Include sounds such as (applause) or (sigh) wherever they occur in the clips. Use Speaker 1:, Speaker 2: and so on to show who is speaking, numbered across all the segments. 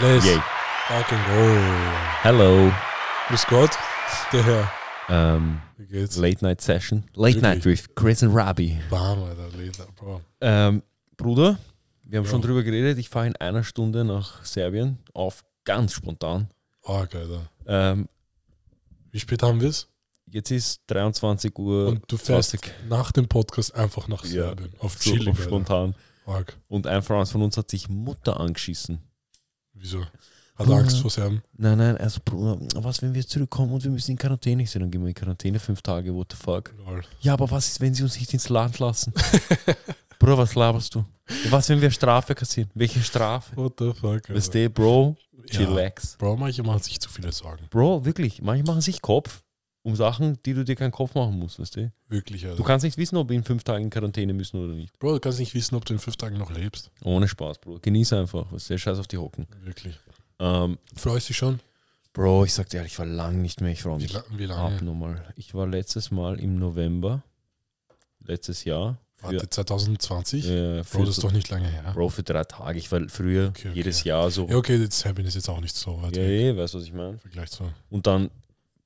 Speaker 1: Les
Speaker 2: Yay.
Speaker 1: fucking go.
Speaker 2: Hello.
Speaker 1: Grüß Gott, der Herr.
Speaker 2: Ähm,
Speaker 1: Wie geht's?
Speaker 2: Late Night Session. Late Night with Chris and Robbie.
Speaker 1: Bam, Alter. Leder, Bro.
Speaker 2: Ähm, Bruder, wir haben
Speaker 1: Ja.
Speaker 2: schon drüber geredet. Ich fahre in einer Stunde nach Serbien auf ganz spontan.
Speaker 1: Arg, Alter.
Speaker 2: Ähm,
Speaker 1: Wie spät haben wir es?
Speaker 2: jetzt ist 23 Uhr.
Speaker 1: Und du fährst
Speaker 2: 20.
Speaker 1: nach dem Podcast einfach nach
Speaker 2: Ja.
Speaker 1: Serbien. Auf
Speaker 2: so
Speaker 1: Chilling,
Speaker 2: auf
Speaker 1: Alter.
Speaker 2: spontan.
Speaker 1: Arg.
Speaker 2: Und ein Freund von uns hat sich Mutter angeschissen.
Speaker 1: Wieso? Hat er Angst vor Serben?
Speaker 2: Nein, nein, also Bruder, was, wenn wir jetzt zurückkommen und wir müssen in Quarantäne sein? Dann gehen wir in Quarantäne fünf Tage, what the fuck?
Speaker 1: Lol.
Speaker 2: Ja, aber was ist, wenn sie uns nicht ins Land lassen? (laughs) Bro, was laberst du? Was, wenn wir Strafe kassieren? Welche Strafe?
Speaker 1: What the fuck,
Speaker 2: Weißt du, Bro,
Speaker 1: Ja.
Speaker 2: chillax.
Speaker 1: Bro, manche machen sich zu viele Sorgen.
Speaker 2: Bro, wirklich, manche machen sich Kopf um Sachen, die du dir keinen Kopf machen musst, weißt du?
Speaker 1: Wirklich, Alter.
Speaker 2: Du kannst nicht wissen, ob wir in fünf Tagen in Quarantäne müssen oder nicht.
Speaker 1: Bro, du kannst nicht wissen, ob du in fünf Tagen noch lebst.
Speaker 2: Ohne Spaß, Bro. Genieß einfach, was der Scheiß auf die Hocken.
Speaker 1: Wirklich.
Speaker 2: Ähm,
Speaker 1: Freust dich schon?
Speaker 2: Bro, ich sag dir ehrlich, ich war lang nicht mehr, ich freue
Speaker 1: Wie,
Speaker 2: mich
Speaker 1: wie
Speaker 2: ab
Speaker 1: lange?
Speaker 2: nochmal. Ich war letztes Mal im November, letztes Jahr.
Speaker 1: Warte, 2020?
Speaker 2: äh,
Speaker 1: Bro, das ist doch nicht lange her.
Speaker 2: Bro, für drei Tage. Ich war früher
Speaker 1: Okay, okay.
Speaker 2: jedes Jahr so.
Speaker 1: Ja, okay, jetzt Serbien ist jetzt auch nicht so weit
Speaker 2: Ja,
Speaker 1: weg.
Speaker 2: eh, weißt du, was ich meine?
Speaker 1: Vergleich zu.
Speaker 2: Und dann,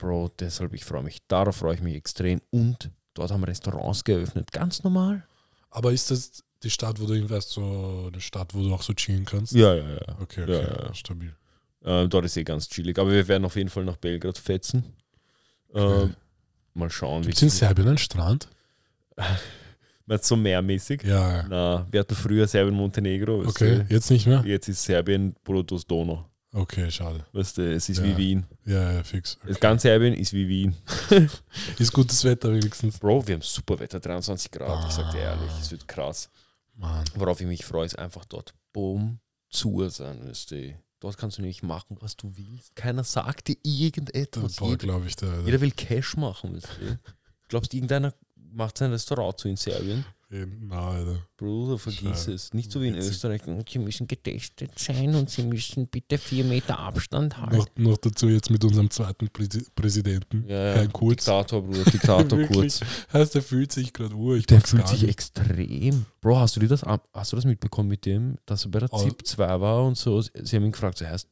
Speaker 2: Bro, deshalb, ich freue mich. Darauf freue ich mich extrem. Und dort haben Restaurants geöffnet. Ganz normal.
Speaker 1: Aber ist das die Stadt, wo du hinfährst, so eine Stadt, wo du auch so chillen kannst?
Speaker 2: Ja, ja, ja.
Speaker 1: Okay,
Speaker 2: Ja,
Speaker 1: okay,
Speaker 2: ja, ja.
Speaker 1: stabil.
Speaker 2: Äh, dort ist eh ganz chillig. Aber wir werden auf jeden Fall nach Belgrad fetzen.
Speaker 1: Okay.
Speaker 2: mal schauen, wie
Speaker 1: Gibt es in Serbien einen Strand? (laughs)
Speaker 2: Meinst so mehrmäßig?
Speaker 1: Ja, ja.
Speaker 2: Na, wir hatten früher Serbien-Montenegro.
Speaker 1: Okay,
Speaker 2: du?
Speaker 1: jetzt nicht mehr?
Speaker 2: Jetzt ist Serbien Brutus Donau.
Speaker 1: Okay, schade.
Speaker 2: Weißt du, es ist
Speaker 1: Ja.
Speaker 2: wie Wien.
Speaker 1: Ja, ja, fix. Okay.
Speaker 2: Das ganze Serbien ist wie Wien. (laughs)
Speaker 1: Ist gutes Wetter wenigstens.
Speaker 2: Bro, wir haben super Wetter, 23 Grad. Ich sag dir
Speaker 1: Ah.
Speaker 2: ehrlich, es wird krass.
Speaker 1: Mann.
Speaker 2: Worauf ich mich freue, ist einfach dort boom zu sein. Weißt du. Dort kannst du nämlich machen, was du willst. Keiner sagt dir irgendetwas.
Speaker 1: Boah,
Speaker 2: Jeder,
Speaker 1: glaube ich, der.
Speaker 2: jeder will Cash machen. Weißt du. Glaubst du, irgendeiner macht sein Restaurant zu in Serbien?
Speaker 1: Eben, Na, Alter.
Speaker 2: Bruder, vergiss
Speaker 1: Schade.
Speaker 2: es. Nicht so wie in
Speaker 1: Witzig.
Speaker 2: Österreich. Sie müssen getestet sein und sie müssen bitte vier Meter Abstand halten.
Speaker 1: Noch, noch dazu jetzt mit unserem zweiten Präsi Präsidenten.
Speaker 2: Ja, ja.
Speaker 1: Herrn Kurz.
Speaker 2: Diktator, Bruder, Diktator (laughs)
Speaker 1: Wirklich?
Speaker 2: kurz.
Speaker 1: Heißt, der fühlt sich gerade. Ich
Speaker 2: Der fühlt sich extrem. Bro, hast du dir das hast du das mitbekommen mit dem, dass er bei der. ZIP 2 war und so? Sie haben ihn gefragt, so heißt,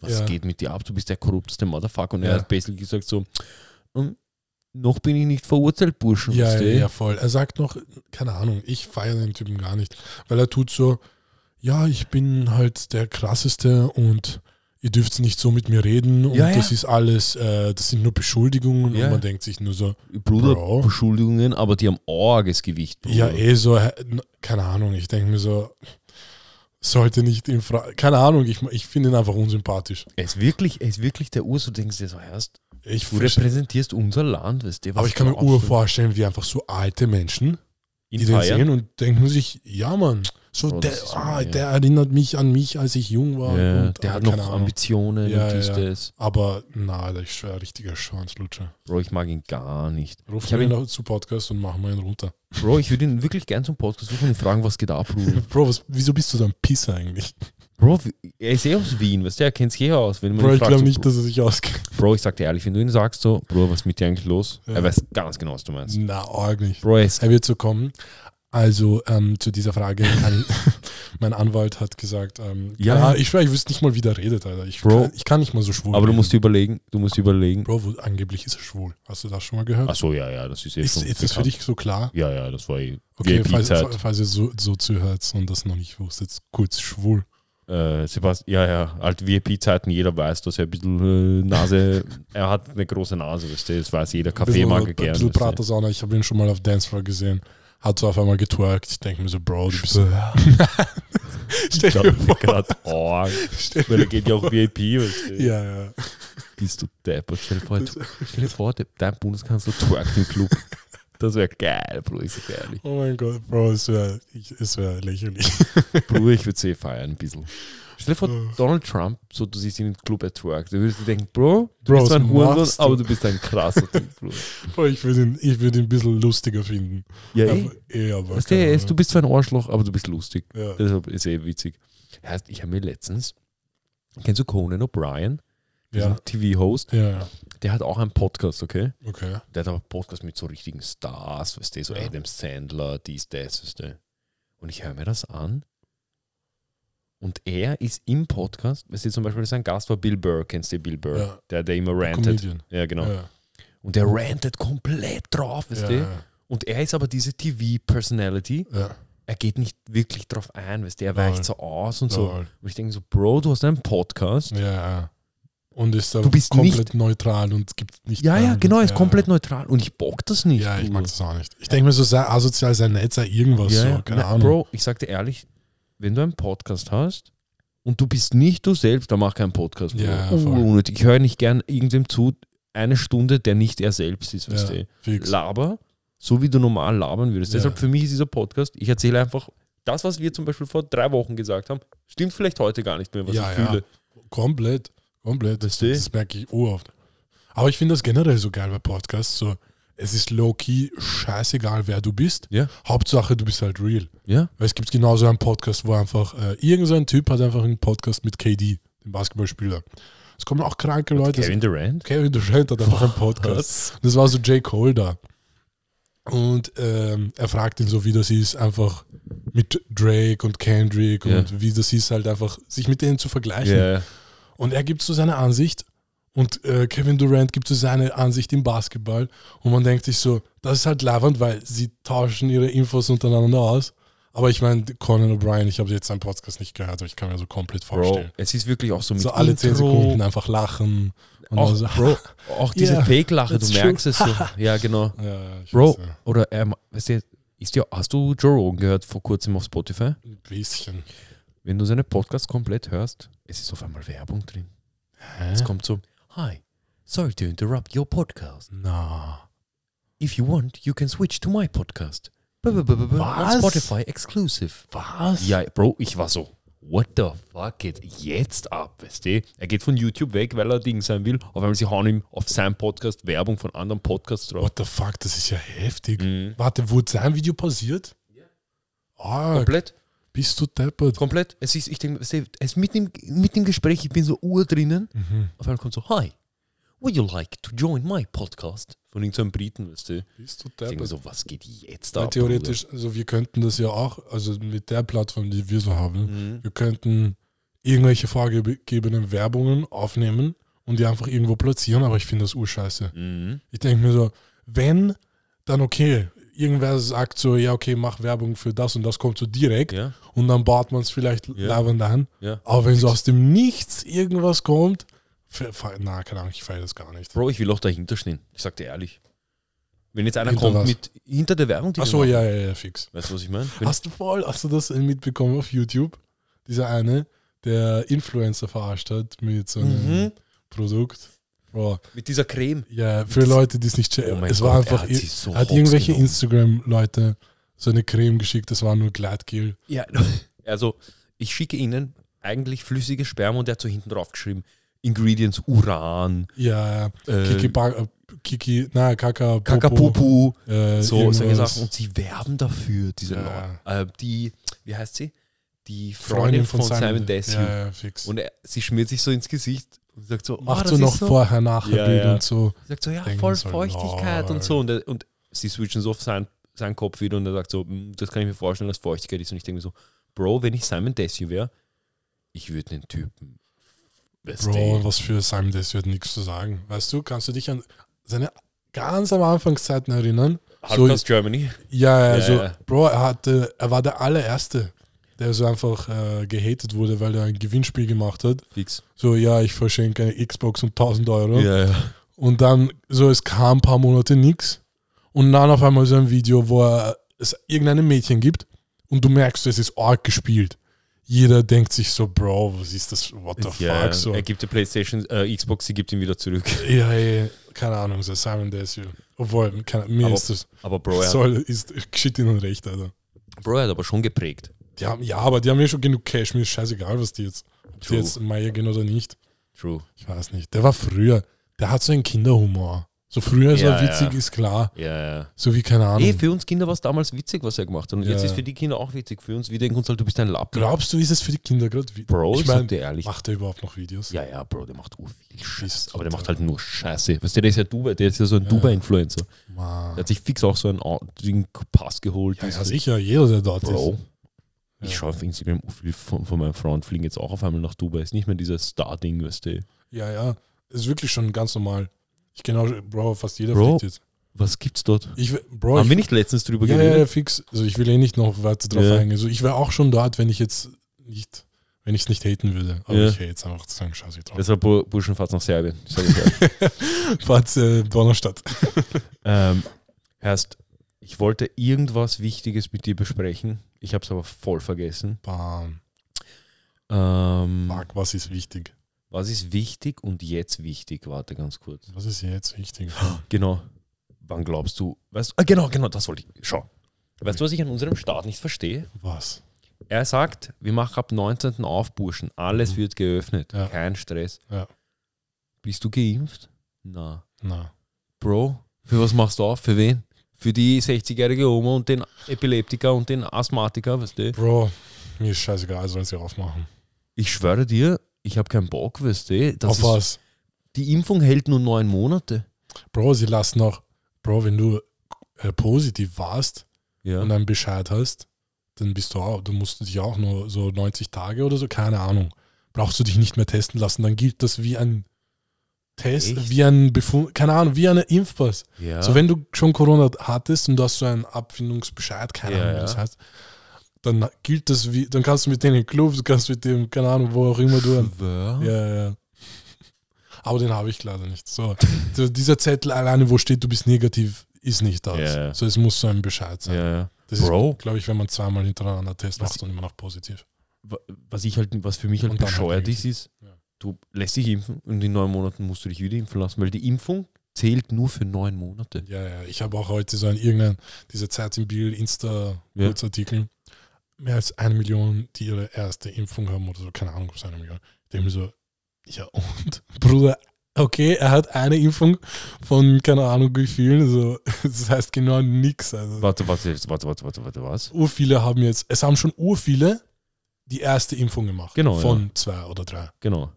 Speaker 2: was
Speaker 1: Ja.
Speaker 2: geht mit dir ab? Du bist der korrupteste Motherfucker. Und er hat basically gesagt so, "Ähm, noch bin ich nicht verurteilt, Burschen.
Speaker 1: Ja, ja,
Speaker 2: du?"
Speaker 1: ja, voll. Er sagt noch, keine Ahnung, ich feiere den Typen gar nicht, weil er tut so, ja, ich bin halt der krasseste und ihr dürft nicht so mit mir reden und
Speaker 2: Ja, ja.
Speaker 1: das ist alles, äh, das sind nur Beschuldigungen
Speaker 2: Ja.
Speaker 1: und man denkt sich nur so,
Speaker 2: Bruder,
Speaker 1: Bro.
Speaker 2: Beschuldigungen, aber die haben arges Gewicht. Bruder.
Speaker 1: ja, eh so, keine Ahnung, ich denke mir so, sollte nicht in Frage, keine Ahnung, ich, ich finde ihn einfach unsympathisch.
Speaker 2: Er ist wirklich, er ist wirklich der Ur, so denkst du dir so, erst,
Speaker 1: Ich
Speaker 2: du repräsentierst unser Land, weißt du? was
Speaker 1: aber ich kann mir ur vorstellen, wie einfach so alte Menschen,
Speaker 2: Ihn
Speaker 1: die den
Speaker 2: feiern?
Speaker 1: sehen und denken sich, ja Mann, so
Speaker 2: Bro,
Speaker 1: der,
Speaker 2: das ist
Speaker 1: ah,
Speaker 2: so, ja.
Speaker 1: der erinnert mich an mich, als ich jung war.
Speaker 2: Ja,
Speaker 1: und,
Speaker 2: der
Speaker 1: aber
Speaker 2: hat noch
Speaker 1: keine Ahnung.
Speaker 2: Ambitionen
Speaker 1: Ja,
Speaker 2: und dies,
Speaker 1: ja.
Speaker 2: das.
Speaker 1: Aber na, Alter, ich schwöre, richtiger Schwanzlutscher.
Speaker 2: Bro, ich mag ihn gar nicht.
Speaker 1: Ruf
Speaker 2: Ich hab
Speaker 1: ihn
Speaker 2: ihn-
Speaker 1: noch zu Podcast und machen wir ihn runter.
Speaker 2: Bro, ich würde ihn wirklich gern zum Podcast rufen und ihn fragen, was geht ab, Bruder. (laughs)
Speaker 1: Bro, was, wieso bist du so ein Pisser eigentlich?
Speaker 2: Bro, er ist eh aus Wien, weißt du, er kennt sich eh aus. Wenn man
Speaker 1: Bro, ich glaube
Speaker 2: so,
Speaker 1: nicht, dass er sich auskennt.
Speaker 2: Bro, ich sag dir ehrlich, wenn du ihn sagst so, Bro, was ist mit dir eigentlich los?
Speaker 1: Ja.
Speaker 2: Er weiß ganz genau, was du meinst.
Speaker 1: Na, arg nicht.
Speaker 2: Bro, er
Speaker 1: Er wird so kommen. Also ähm, zu dieser Frage, (laughs) mein Anwalt hat gesagt, ähm,
Speaker 2: Ja.
Speaker 1: ja, ich schwöre, ich wüsste nicht mal, wie der redet, Alter. Ich,
Speaker 2: Bro.
Speaker 1: kann, ich kann nicht mal so schwul
Speaker 2: aber du
Speaker 1: reden.
Speaker 2: musst dir überlegen, du musst überlegen.
Speaker 1: Bro, wo, angeblich ist er schwul. Hast du das schon mal gehört?
Speaker 2: Ach so, ja, ja, das ist eh
Speaker 1: ist ist das für dich so klar?
Speaker 2: Ja, ja, das war eh
Speaker 1: Okay, falls, falls ihr so, so zuhört und das noch nicht wusstet, kurz schwul.
Speaker 2: Äh, Sebastian, ja, ja, halt VIP-Zeiten, jeder weiß, dass er ein bisschen äh, Nase, (laughs) er hat eine große Nase, weißt du, das weiß jeder
Speaker 1: bisschen-
Speaker 2: Kaffeemager
Speaker 1: Ein bisschen. Pratersauna, ich habe ihn schon mal auf Dancefloor gesehen. Hat so auf einmal getwerkt. Ich denke mir so, Bro, du bist. (laughs)
Speaker 2: Ich
Speaker 1: Stell dir vor.
Speaker 2: gerade, oh,
Speaker 1: Stell
Speaker 2: weil er geht ja auch VIP, weißt du.
Speaker 1: Ja, ja.
Speaker 2: Bist du deppert. Stell dir vor, stell dir vor dein Bundeskanzler twerkt im Club. Das wäre geil, Bruder, ich dir ehrlich.
Speaker 1: Oh mein Gott, Bro, es wäre es wär lächerlich. (laughs)
Speaker 2: Bruder, ich würde sie feiern ein bisschen. Stell dir vor,
Speaker 1: Oh.
Speaker 2: Donald Trump, so du siehst ihn im Club, er twerkt. Da würdest du denken, Bro, du
Speaker 1: Bro,
Speaker 2: bist ein Hurensohn,
Speaker 1: du?
Speaker 2: aber du bist ein krasser Typ.
Speaker 1: Bro, (laughs) ich würde ihn, ich würd ihn ein bisschen lustiger finden.
Speaker 2: Ja, eh.
Speaker 1: Aber, eh, aber
Speaker 2: Weißt du, ist- du bist zwar ein Arschloch, aber du bist lustig.
Speaker 1: ja.
Speaker 2: Deshalb ist eh witzig. Heißt, ich habe mir letztens, kennst du Conan O'Brien?
Speaker 1: Ja.
Speaker 2: TV-Host?
Speaker 1: ja, ja,
Speaker 2: Der hat auch einen Podcast, okay?
Speaker 1: okay.
Speaker 2: Der hat aber einen Podcast mit so richtigen Stars, weißt du, so
Speaker 1: Ja.
Speaker 2: Adam Sandler, dies, das, weißt du. Und ich höre mir das an Und er ist im Podcast, weißt du, zum Beispiel sein Gast war Bill Burr, kennst du Bill Burr?
Speaker 1: Ja.
Speaker 2: Der, der immer rantet.
Speaker 1: Comedian.
Speaker 2: Ja, genau.
Speaker 1: Ja.
Speaker 2: Und der rantet komplett drauf, weißt du? Und er ist aber diese TV-Personality.
Speaker 1: ja.
Speaker 2: Er geht nicht wirklich drauf ein, weißt du? Er weicht so aus und so.
Speaker 1: Lol.
Speaker 2: Und ich denke so, Bro, du hast einen Podcast.
Speaker 1: Ja, ja. Und ist
Speaker 2: Du bist
Speaker 1: komplett neutral und gibt nicht.
Speaker 2: Ja, ja, genau, er ist
Speaker 1: ja,
Speaker 2: komplett neutral. Und ich bock das nicht.
Speaker 1: Ja, ich mag das auch nicht. Ich denke mir so, sei asozial, sei nett, sei irgendwas
Speaker 2: Ja,
Speaker 1: so.
Speaker 2: ja.
Speaker 1: Keine
Speaker 2: Na,
Speaker 1: Ahnung.
Speaker 2: Bro, ich sag dir ehrlich, wenn du einen Podcast hast und du bist nicht du selbst, dann mach keinen Podcast. Bro.
Speaker 1: Ja,
Speaker 2: unnötig. ich höre nicht gern irgendwem zu, eine Stunde, der nicht er selbst ist, weißt
Speaker 1: Ja,
Speaker 2: du?
Speaker 1: fix.
Speaker 2: Laber, so wie du normal labern würdest.
Speaker 1: Ja.
Speaker 2: Deshalb für mich ist dieser Podcast, ich erzähle einfach, das, was wir zum Beispiel vor drei Wochen gesagt haben, stimmt vielleicht heute gar nicht mehr, was
Speaker 1: Ja,
Speaker 2: ich
Speaker 1: ja.
Speaker 2: fühle.
Speaker 1: Komplett. Komplett.
Speaker 2: Weißt
Speaker 1: Das,
Speaker 2: du?
Speaker 1: das merke ich oft. Aber ich finde das generell so geil bei Podcasts. So, es ist low-key scheißegal, wer du bist.
Speaker 2: Ja.
Speaker 1: Hauptsache, du bist halt real.
Speaker 2: Ja?
Speaker 1: Weil es gibt genauso einen Podcast, wo einfach äh, irgend so ein Typ hat einfach einen Podcast mit KD, dem Basketballspieler. Es kommen auch kranke Leute.
Speaker 2: Kevin Durant?
Speaker 1: Kevin Durant hat einfach einen Podcast. Das war so J. Cole da. Und ähm, er fragt ihn so, wie das ist, einfach mit Drake und Kendrick
Speaker 2: Ja.
Speaker 1: und wie das ist, halt einfach sich mit denen zu vergleichen.
Speaker 2: Ja.
Speaker 1: Und er gibt so seine Ansicht und äh, Kevin Durant gibt so seine Ansicht im Basketball. Und man denkt sich so, das ist halt leibend, weil sie tauschen ihre Infos untereinander aus. Aber ich meine, Conan O'Brien, ich habe jetzt seinen Podcast nicht gehört, aber ich kann mir so komplett
Speaker 2: Bro,
Speaker 1: vorstellen.
Speaker 2: es ist wirklich auch so mit
Speaker 1: So alle zehn Sekunden einfach lachen. Und
Speaker 2: Auch,
Speaker 1: dann so,
Speaker 2: Bro, (laughs) auch diese
Speaker 1: Yeah,
Speaker 2: Fake-Lache, du merkst
Speaker 1: true.
Speaker 2: es so. (laughs) Ja, genau.
Speaker 1: ja,
Speaker 2: Bro,
Speaker 1: weiß, ja.
Speaker 2: oder ähm, weißt du, ist ja, hast du Joe Rogan gehört vor kurzem auf Spotify?
Speaker 1: Ein bisschen.
Speaker 2: Wenn du seine Podcasts komplett hörst, es ist auf einmal Werbung drin. Es kommt so, Hi, sorry to interrupt your podcast.
Speaker 1: Na.
Speaker 2: If you want, you can switch to my podcast.
Speaker 1: Was?
Speaker 2: Spotify exclusive.
Speaker 1: Was?
Speaker 2: Ja, Bro, ich war so, what the fuck geht jetzt ab, weißt du? Er geht von YouTube weg, weil er Ding sein will. Auf einmal, sie hauen ihm auf seinem Podcast Werbung von anderen Podcasts drauf.
Speaker 1: What the fuck, das ist ja heftig.
Speaker 2: Mhm.
Speaker 1: Warte, wurde sein Video pausiert? Ja. Ah,
Speaker 2: Komplett.
Speaker 1: Bist du deppert.
Speaker 2: Komplett. Es ist, ich denke, es ist mitten im, mitten im Gespräch, ich bin so ur drinnen.
Speaker 1: Mhm.
Speaker 2: Auf einmal kommt so, hi, would you like to join my podcast? Von irgendeinem Briten, weißt du.
Speaker 1: Bist du
Speaker 2: Ich denke
Speaker 1: deppert.
Speaker 2: so, was geht jetzt
Speaker 1: Weil
Speaker 2: ab?
Speaker 1: theoretisch, also wir könnten das ja auch, also mit der Plattform, die wir so haben,
Speaker 2: Bruder? Mhm.
Speaker 1: wir könnten irgendwelche vorgegebenen Werbungen aufnehmen und die einfach irgendwo platzieren, aber ich finde das urscheiße.
Speaker 2: Mhm.
Speaker 1: Ich denke mir so, wenn, dann okay. Irgendwer sagt so, ja, okay, mach Werbung für das und das kommt so direkt
Speaker 2: Ja,
Speaker 1: und dann baut man es vielleicht
Speaker 2: Ja.
Speaker 1: leibend an.
Speaker 2: ja.
Speaker 1: Aber wenn so aus dem Nichts irgendwas kommt, na, keine Ahnung, ich feiere das gar nicht.
Speaker 2: Bro, ich will auch dahinter stehen. Ich sag dir ehrlich. Wenn jetzt einer
Speaker 1: Hinter
Speaker 2: kommt
Speaker 1: was?
Speaker 2: mit hinter der Werbung, die
Speaker 1: Achso, ja, ja, ja, fix.
Speaker 2: Weißt du, was ich meine?
Speaker 1: Hast du voll, hast du das mitbekommen auf YouTube? Dieser eine, der Influencer verarscht hat mit so einem
Speaker 2: Mhm.
Speaker 1: Produkt. Bro,
Speaker 2: Mit dieser Creme.
Speaker 1: ja, für Leute, die es nicht checken.
Speaker 2: Oh
Speaker 1: es
Speaker 2: Gott,
Speaker 1: war
Speaker 2: er
Speaker 1: einfach,
Speaker 2: hat
Speaker 1: er
Speaker 2: sie so
Speaker 1: hat irgendwelche. Instagram-Leute so eine Creme geschickt, das war nur Gleitgel.
Speaker 2: Ja, (laughs) also ich schicke ihnen eigentlich flüssige Sperma und der hat so hinten drauf geschrieben, Ingredients Uran,
Speaker 1: Ja,
Speaker 2: äh,
Speaker 1: Kiki, ba äh, Kiki, na, Kaka, Popo,
Speaker 2: Kakapupu,
Speaker 1: äh,
Speaker 2: so solche. Sachen. Und sie werben dafür, diese
Speaker 1: Ja.
Speaker 2: Leute. Äh, die, wie heißt sie? Die Freundin, von, Simon, Desue.
Speaker 1: Ja, ja, fix.
Speaker 2: Und er, sie schmiert sich so ins Gesicht und sagt so,
Speaker 1: Macht
Speaker 2: ah,
Speaker 1: so noch
Speaker 2: so.
Speaker 1: vorher, nachher
Speaker 2: Ja,
Speaker 1: Bild
Speaker 2: ja.
Speaker 1: und so.
Speaker 2: Sagt so, ja,
Speaker 1: denken
Speaker 2: voll
Speaker 1: so,
Speaker 2: Feuchtigkeit
Speaker 1: lol.
Speaker 2: und so. Und, er, und sie switchen so auf seinen, seinen Kopf wieder und er sagt so, "Mm, das kann ich mir vorstellen, dass Feuchtigkeit ist. Und ich denke mir so, Bro, wenn ich Simon Desue wäre, ich würde den Typen.
Speaker 1: Bro, was für Simon Desue hat nichts zu sagen. Weißt du, kannst du dich an seine ganz am Anfangszeiten erinnern?
Speaker 2: Hardcast Germany.
Speaker 1: Ja,
Speaker 2: Ja,
Speaker 1: also,
Speaker 2: ja.
Speaker 1: Bro, er, hatte, er war der allererste, der so einfach äh, gehatet wurde, weil er ein Gewinnspiel gemacht hat.
Speaker 2: Fix.
Speaker 1: So, ja, ich verschenke eine Xbox und 1000 Euro.
Speaker 2: Ja, ja.
Speaker 1: Und dann, so, es kam ein paar Monate nichts. Und dann auf einmal so ein Video, wo er, es irgendeinem Mädchen gibt und du merkst, es ist arg gespielt. Jeder denkt sich so, Bro, was ist das? What the
Speaker 2: ja,
Speaker 1: fuck? So.
Speaker 2: Er gibt die Playstation, äh, Xbox, sie gibt ihn wieder zurück. (laughs)
Speaker 1: Ja, ey, keine Ahnung, so Simon Desue. Obwohl, keine, mir
Speaker 2: Aber
Speaker 1: ist das,
Speaker 2: Aber Bro, er, (laughs)
Speaker 1: soll, ist geschieht ihnen recht, Alter.
Speaker 2: Bro, er hat aber schon geprägt.
Speaker 1: Die haben, ja, aber die haben ja schon genug Cash, mir ist scheißegal, was die jetzt, ob die
Speaker 2: True.
Speaker 1: jetzt Meier gehen oder nicht.
Speaker 2: True.
Speaker 1: Ich weiß nicht. Der war früher, der hat so einen Kinderhumor. So früher ist
Speaker 2: Ja,
Speaker 1: er witzig,
Speaker 2: ja.
Speaker 1: ist klar.
Speaker 2: Ja, ja.
Speaker 1: So wie, keine Ahnung.
Speaker 2: Eh, für uns Kinder war es damals witzig, was er gemacht hat. Und jetzt
Speaker 1: Ja.
Speaker 2: ist für die Kinder auch witzig. Für uns, wir denken uns halt, du bist ein Lappen.
Speaker 1: Glaubst du, ist es für die Kinder gerade witzig?
Speaker 2: Bro,
Speaker 1: ich meine,
Speaker 2: dir ehrlich.
Speaker 1: macht er überhaupt noch Videos?
Speaker 2: Ja, ja, Bro, der macht ur viel Scheiß. Aber der macht halt nur Scheiße. Weißt du, der ist ja Dubai, der ist ja so ein
Speaker 1: Ja.
Speaker 2: Dubai-Influencer. Der hat sich fix auch so einen Ding Pass geholt.
Speaker 1: Ja, ja, sicher, jeder, der dort
Speaker 2: Bro.
Speaker 1: ist.
Speaker 2: Ich
Speaker 1: Ja.
Speaker 2: schaue auf Instagram, viele von, von meinen Freunden fliegen jetzt auch auf einmal nach Dubai. Ist nicht mehr dieses Star-Ding, weißt du.
Speaker 1: Ja, ja. Ist wirklich schon ganz normal. Ich genau, Bro, fast jeder
Speaker 2: Bro,
Speaker 1: fliegt jetzt.
Speaker 2: Was gibt's dort?
Speaker 1: Ich, Bro,
Speaker 2: Haben
Speaker 1: ich,
Speaker 2: wir nicht letztens drüber
Speaker 1: ja, ja, ja,
Speaker 2: geredet?
Speaker 1: fix. Also ich will eh nicht noch weiter drauf
Speaker 2: Ja.
Speaker 1: eingehen. Also ich wäre auch schon dort, wenn ich jetzt nicht, wenn ich es nicht haten würde. Aber
Speaker 2: Ja.
Speaker 1: ich hate jetzt einfach zu sagen, scheiße ich drauf.
Speaker 2: Deshalb Bu- Burschenfahrt nach Serbien. Ich. (laughs)
Speaker 1: Fahrt äh, Donnerstadt. (laughs)
Speaker 2: ähm, heißt, ich wollte irgendwas Wichtiges mit dir besprechen. Ich habe es aber voll vergessen.
Speaker 1: Bam.
Speaker 2: Ähm,
Speaker 1: Fuck, was ist wichtig?
Speaker 2: was ist wichtig und jetzt wichtig? Warte ganz kurz.
Speaker 1: Was ist jetzt wichtig? (gasps)
Speaker 2: Genau. Wann glaubst du? Weißt, ah, genau, genau, das wollte ich. Schau. Weißt du, was ich an unserem Staat nicht verstehe?
Speaker 1: Was?
Speaker 2: Er sagt, wir machen ab 19. auf, Burschen. Alles
Speaker 1: Mhm.
Speaker 2: wird geöffnet.
Speaker 1: Ja.
Speaker 2: Kein Stress.
Speaker 1: Ja.
Speaker 2: Bist du geimpft? Na.
Speaker 1: Na.
Speaker 2: Bro, für was machst du auf? Für wen? Für die 60-jährige Oma und den Epileptiker und den Asthmatiker, weißt du?
Speaker 1: Bro, mir ist scheißegal, sollen sie aufmachen.
Speaker 2: Ich schwöre dir, ich habe keinen Bock, weißt du? Das
Speaker 1: Auf
Speaker 2: ist,
Speaker 1: was?
Speaker 2: Die Impfung hält nur neun Monate.
Speaker 1: Bro, sie lassen auch, Bro, wenn du äh, positiv warst
Speaker 2: Ja.
Speaker 1: und einen Bescheid hast, dann bist du auch, du musst dich auch nur so 90 Tage oder so, keine Ahnung, brauchst du dich nicht mehr testen lassen, dann gilt das wie ein Test,
Speaker 2: Echt?
Speaker 1: wie ein Befund, keine Ahnung, wie eine Impfpass.
Speaker 2: ja.
Speaker 1: So, wenn du schon Corona hattest und du hast so einen Abfindungsbescheid, keine
Speaker 2: Ja,
Speaker 1: Ahnung, wie das
Speaker 2: ja.
Speaker 1: heißt, dann gilt das wie, dann kannst du mit denen in den Club, du kannst mit dem, keine Ahnung, wo auch immer du. Ja, ja. Aber den habe ich leider nicht. So, dieser Zettel alleine, wo steht, du bist negativ, ist nicht das.
Speaker 2: Ja, ja.
Speaker 1: So, es muss so ein Bescheid sein.
Speaker 2: Ja, ja.
Speaker 1: Das
Speaker 2: Bro.
Speaker 1: ist, glaube ich, wenn man zweimal hintereinander Test
Speaker 2: Was-
Speaker 1: macht und immer noch positiv.
Speaker 2: Wa- Was ich halt, was für mich halt
Speaker 1: Und halt
Speaker 2: bescheuert ist, ist,
Speaker 1: Ja.
Speaker 2: Du lässt dich impfen und in neun Monaten musst du dich wieder impfen lassen, weil die Impfung zählt nur für neun Monate.
Speaker 1: Ja, ja. Ich habe auch heute so ein irgendein, diese Zeit im Bild, Insta,
Speaker 2: Ja.
Speaker 1: Mehr als eine Million, die ihre erste Impfung haben oder so, keine Ahnung, ob es eine Million. Mir so, ja und? (laughs) Bruder, okay, er hat eine Impfung von keine Ahnung wie vielen, so, (laughs) das heißt genau nix. Also.
Speaker 2: Warte, warte, warte, warte, warte, warte, was?
Speaker 1: Urviele haben jetzt, es haben schon urviele die erste Impfung gemacht.
Speaker 2: Genau,
Speaker 1: Von zwei oder drei.
Speaker 2: Genau.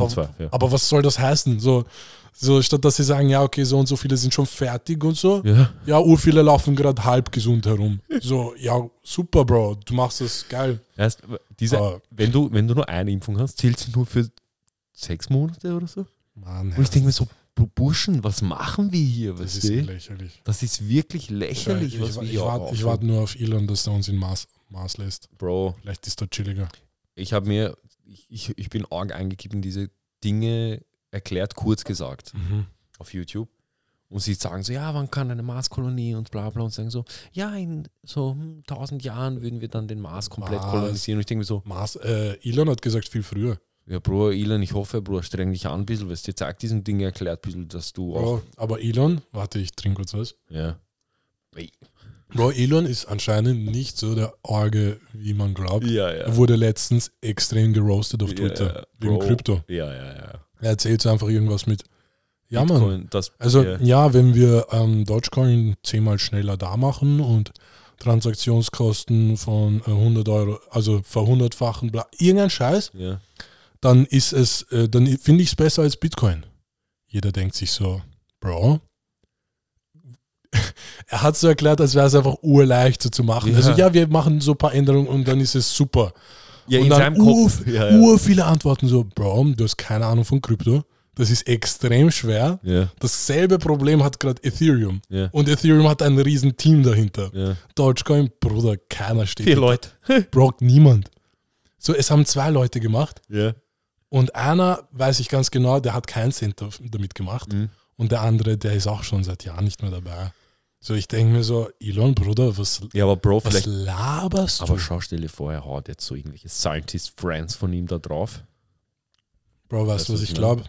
Speaker 1: Aber,
Speaker 2: zwar, ja.
Speaker 1: aber was soll das heißen? So, so, statt dass sie sagen, ja, okay, so und so viele sind schon fertig und so,
Speaker 2: ja.
Speaker 1: ja, urviele laufen gerade halb gesund herum. So, ja, super, Bro, du machst das geil.
Speaker 2: Erst, diese,
Speaker 1: Aber,
Speaker 2: wenn, du, wenn du nur eine Impfung hast, zählt sie nur für sechs Monate oder so?
Speaker 1: Mann,
Speaker 2: Und ich denke mir so, Bu- Burschen, was machen wir hier?
Speaker 1: das ist
Speaker 2: du?
Speaker 1: lächerlich.
Speaker 2: Das ist wirklich lächerlich,
Speaker 1: ich,
Speaker 2: was
Speaker 1: ich, ich, warte, warte nur auf Elon, dass er uns in Mars, Mars lässt.
Speaker 2: Bro,
Speaker 1: Vielleicht ist er chilliger.
Speaker 2: ich habe mir, ich, ich, bin arg eingekippt in diese Dinge erklärt, kurz gesagt,
Speaker 1: Mhm.
Speaker 2: auf YouTube. Und sie sagen so, ja, wann kann eine Marskolonie und bla bla und sagen so, ja, in so hm, tausend Jahren würden wir dann den Mars komplett
Speaker 1: Mars.
Speaker 2: kolonisieren. Und ich denke mir so,
Speaker 1: Mars, äh, Elon hat gesagt, viel früher.
Speaker 2: ja, Bro, Elon, ich hoffe, Bro, streng dich an ein bisschen, weil es dir zeigt diesen Dinge erklärt ein bisschen, dass du auch.
Speaker 1: Bro, aber Elon, warte, ich trinke kurz was.
Speaker 2: Ja.
Speaker 1: Bro, Elon ist anscheinend nicht so der Orge, wie man glaubt.
Speaker 2: Ja,
Speaker 1: Er wurde letztens extrem geroastet auf Twitter,
Speaker 2: Ja,
Speaker 1: wegen
Speaker 2: Bro.
Speaker 1: Krypto.
Speaker 2: Ja, ja, ja.
Speaker 1: Er erzählt so einfach irgendwas mit, ja Mann,
Speaker 2: Bitcoin, das,
Speaker 1: also
Speaker 2: ja.
Speaker 1: ja, wenn wir ähm, Dogecoin zehnmal schneller da machen und Transaktionskosten von äh, 100 Euro, also verhundertfachen, bla, irgendein Scheiß,
Speaker 2: ja.
Speaker 1: dann ist es, äh, dann finde ich es besser als Bitcoin. Jeder denkt sich so, Bro. (laughs) er hat so erklärt, als wäre es einfach urleicht so zu machen.
Speaker 2: Ja.
Speaker 1: Also ja, wir machen so ein paar Änderungen und dann ist es super.
Speaker 2: ja,
Speaker 1: und dann ur, (laughs)
Speaker 2: ja,
Speaker 1: ur viele Antworten so, Bro, du hast keine Ahnung von Krypto. Das ist extrem schwer. Dasselbe Problem hat gerade Ethereum. Und Ethereum hat ein riesen Team dahinter. Dogecoin, Bruder, keiner steht.
Speaker 2: Vier. Leute. (laughs)
Speaker 1: Braucht niemand. So, es haben zwei Leute gemacht. Und einer, weiß ich ganz genau, der hat keinen Cent damit gemacht.
Speaker 2: Mhm.
Speaker 1: Und der andere, der ist auch schon seit Jahren nicht mehr dabei. So, ich denke mir so, Elon, Bruder, was,
Speaker 2: Ja, aber Bro,
Speaker 1: was laberst
Speaker 2: Aber
Speaker 1: du?
Speaker 2: schau, stell dir vor, er haut jetzt so irgendwelche Scientist-Friends von ihm da drauf.
Speaker 1: Bro, weißt du, was
Speaker 2: was
Speaker 1: ich glaube?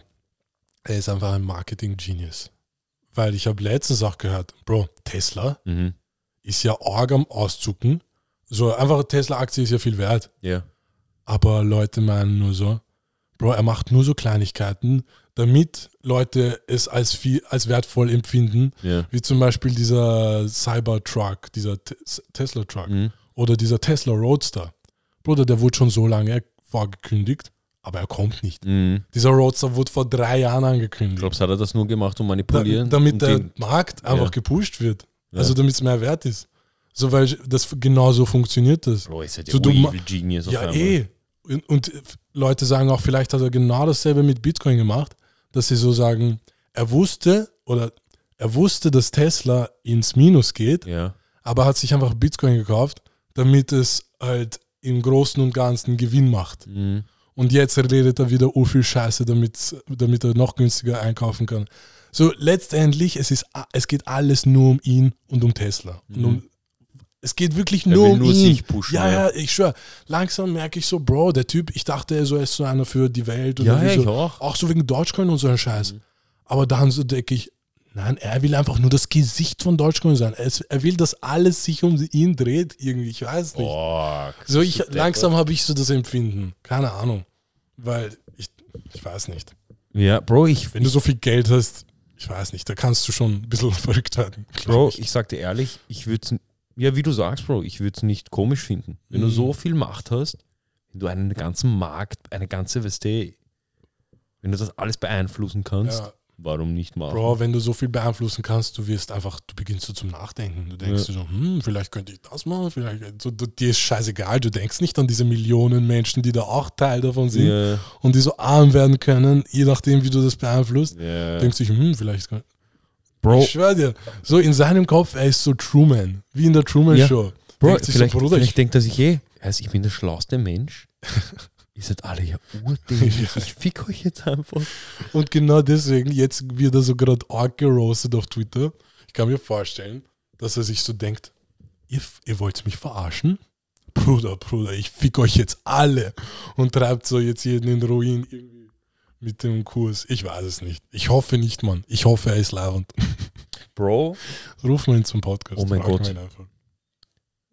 Speaker 1: Er ist einfach ein Marketing-Genius. Weil ich habe letztens auch gehört, Bro, Tesla
Speaker 2: Mhm.
Speaker 1: ist ja arg am Auszucken. So, einfach Tesla-Aktie ist ja viel wert.
Speaker 2: Ja.
Speaker 1: Aber Leute meinen nur so, Bro, er macht nur so Kleinigkeiten, damit Leute es als, viel, als wertvoll empfinden,
Speaker 2: Ja.
Speaker 1: wie zum Beispiel dieser Cybertruck, dieser Te- Tesla-Truck
Speaker 2: Mhm.
Speaker 1: oder dieser Tesla Roadster. Bruder, der wurde schon so lange vorgekündigt, aber er kommt nicht.
Speaker 2: Mhm.
Speaker 1: Dieser Roadster wurde vor drei Jahren angekündigt.
Speaker 2: Glaubst du, hat er das nur gemacht, um
Speaker 1: Da,
Speaker 2: manipulieren?
Speaker 1: damit
Speaker 2: und
Speaker 1: der Markt einfach
Speaker 2: Ja.
Speaker 1: gepusht wird.
Speaker 2: Ja.
Speaker 1: Also damit es mehr wert ist. So, weil das genau so funktioniert das.
Speaker 2: Bro, ist ja der
Speaker 1: So, du
Speaker 2: Genius
Speaker 1: Ja, eh. Und, und Leute sagen auch, vielleicht hat er genau dasselbe mit Bitcoin gemacht, dass sie so sagen, er wusste oder er wusste, dass Tesla ins Minus geht,
Speaker 2: Ja.
Speaker 1: aber hat sich einfach Bitcoin gekauft, damit es halt im Großen und Ganzen Gewinn macht.
Speaker 2: Mhm.
Speaker 1: Und jetzt redet er wieder oh viel Scheiße, damit, damit er noch günstiger einkaufen kann. So letztendlich, es, ist, es geht alles nur um ihn und um Tesla. Und um, es geht wirklich
Speaker 2: Mhm. Er
Speaker 1: nur
Speaker 2: will
Speaker 1: um
Speaker 2: nur
Speaker 1: ihn.
Speaker 2: sich pushen,
Speaker 1: ja,
Speaker 2: ja.
Speaker 1: ja, ich schwör. Langsam merke ich so, Bro, der Typ, ich dachte, er ist so einer für die Welt. Und
Speaker 2: Ja, ja,
Speaker 1: so,
Speaker 2: ich auch.
Speaker 1: Auch so wegen Dogecoin und so ein Scheiß.
Speaker 2: Mhm.
Speaker 1: Aber dann so denke ich, nein, er will einfach nur das Gesicht von Dogecoin sein. Er, er will, dass alles sich um ihn dreht irgendwie. Ich weiß nicht.
Speaker 2: Boah,
Speaker 1: So, ich, langsam habe ich so das Empfinden. Keine Ahnung. Weil ich, ich weiß nicht.
Speaker 2: Ja, Bro, ich,
Speaker 1: Wenn du so viel Geld hast, ich weiß nicht, da kannst du schon ein bisschen (laughs) verrückt werden.
Speaker 2: Bro,
Speaker 1: ich.
Speaker 2: ich sag dir ehrlich, ich würde es, ja, wie du sagst, Bro, ich würde es nicht komisch finden. Wenn du
Speaker 1: Mhm.
Speaker 2: so viel Macht hast, wenn du einen ganzen Markt, eine ganze, du, wenn du das alles beeinflussen kannst,
Speaker 1: ja,
Speaker 2: warum nicht machen?
Speaker 1: Bro, wenn du so viel beeinflussen kannst, du wirst einfach, du beginnst so zum Nachdenken. Du denkst
Speaker 2: Ja.
Speaker 1: dir so, hm, vielleicht könnte ich das machen, vielleicht, so, du, dir ist scheißegal, du denkst nicht an diese Millionen Menschen, die da auch Teil davon sind
Speaker 2: ja,
Speaker 1: und die so arm werden können, je nachdem, wie du das beeinflusst.
Speaker 2: ja.
Speaker 1: Denkst dich, hm, vielleicht kann,
Speaker 2: Bro,
Speaker 1: Ich schwör dir, so in seinem Kopf, er ist so Truman, wie in der Truman
Speaker 2: Ja.
Speaker 1: Show.
Speaker 2: Bro
Speaker 1: denkt sich so,
Speaker 2: vielleicht,
Speaker 1: Bruder,
Speaker 2: vielleicht
Speaker 1: ich-
Speaker 2: denkt er sich eh, also ich bin der schlauste Mensch. (laughs) Ihr seid alle ja urdämlich. Ich fick euch jetzt einfach.
Speaker 1: Und genau deswegen, jetzt wird er so gerade arg gerostet auf Twitter. Ich kann mir vorstellen, dass er sich so denkt, ihr, ihr wollt mich verarschen? Bruder, Bruder, ich fick euch jetzt alle. Und treibt so jetzt jeden in Ruin irgendwie mit dem Kurs. Ich weiß es nicht. Ich hoffe nicht, Mann. Ich hoffe, er ist leibend. (laughs)
Speaker 2: Bro,
Speaker 1: Ruf mal ihn zum Podcast.
Speaker 2: Oh mein
Speaker 1: Frag
Speaker 2: Gott.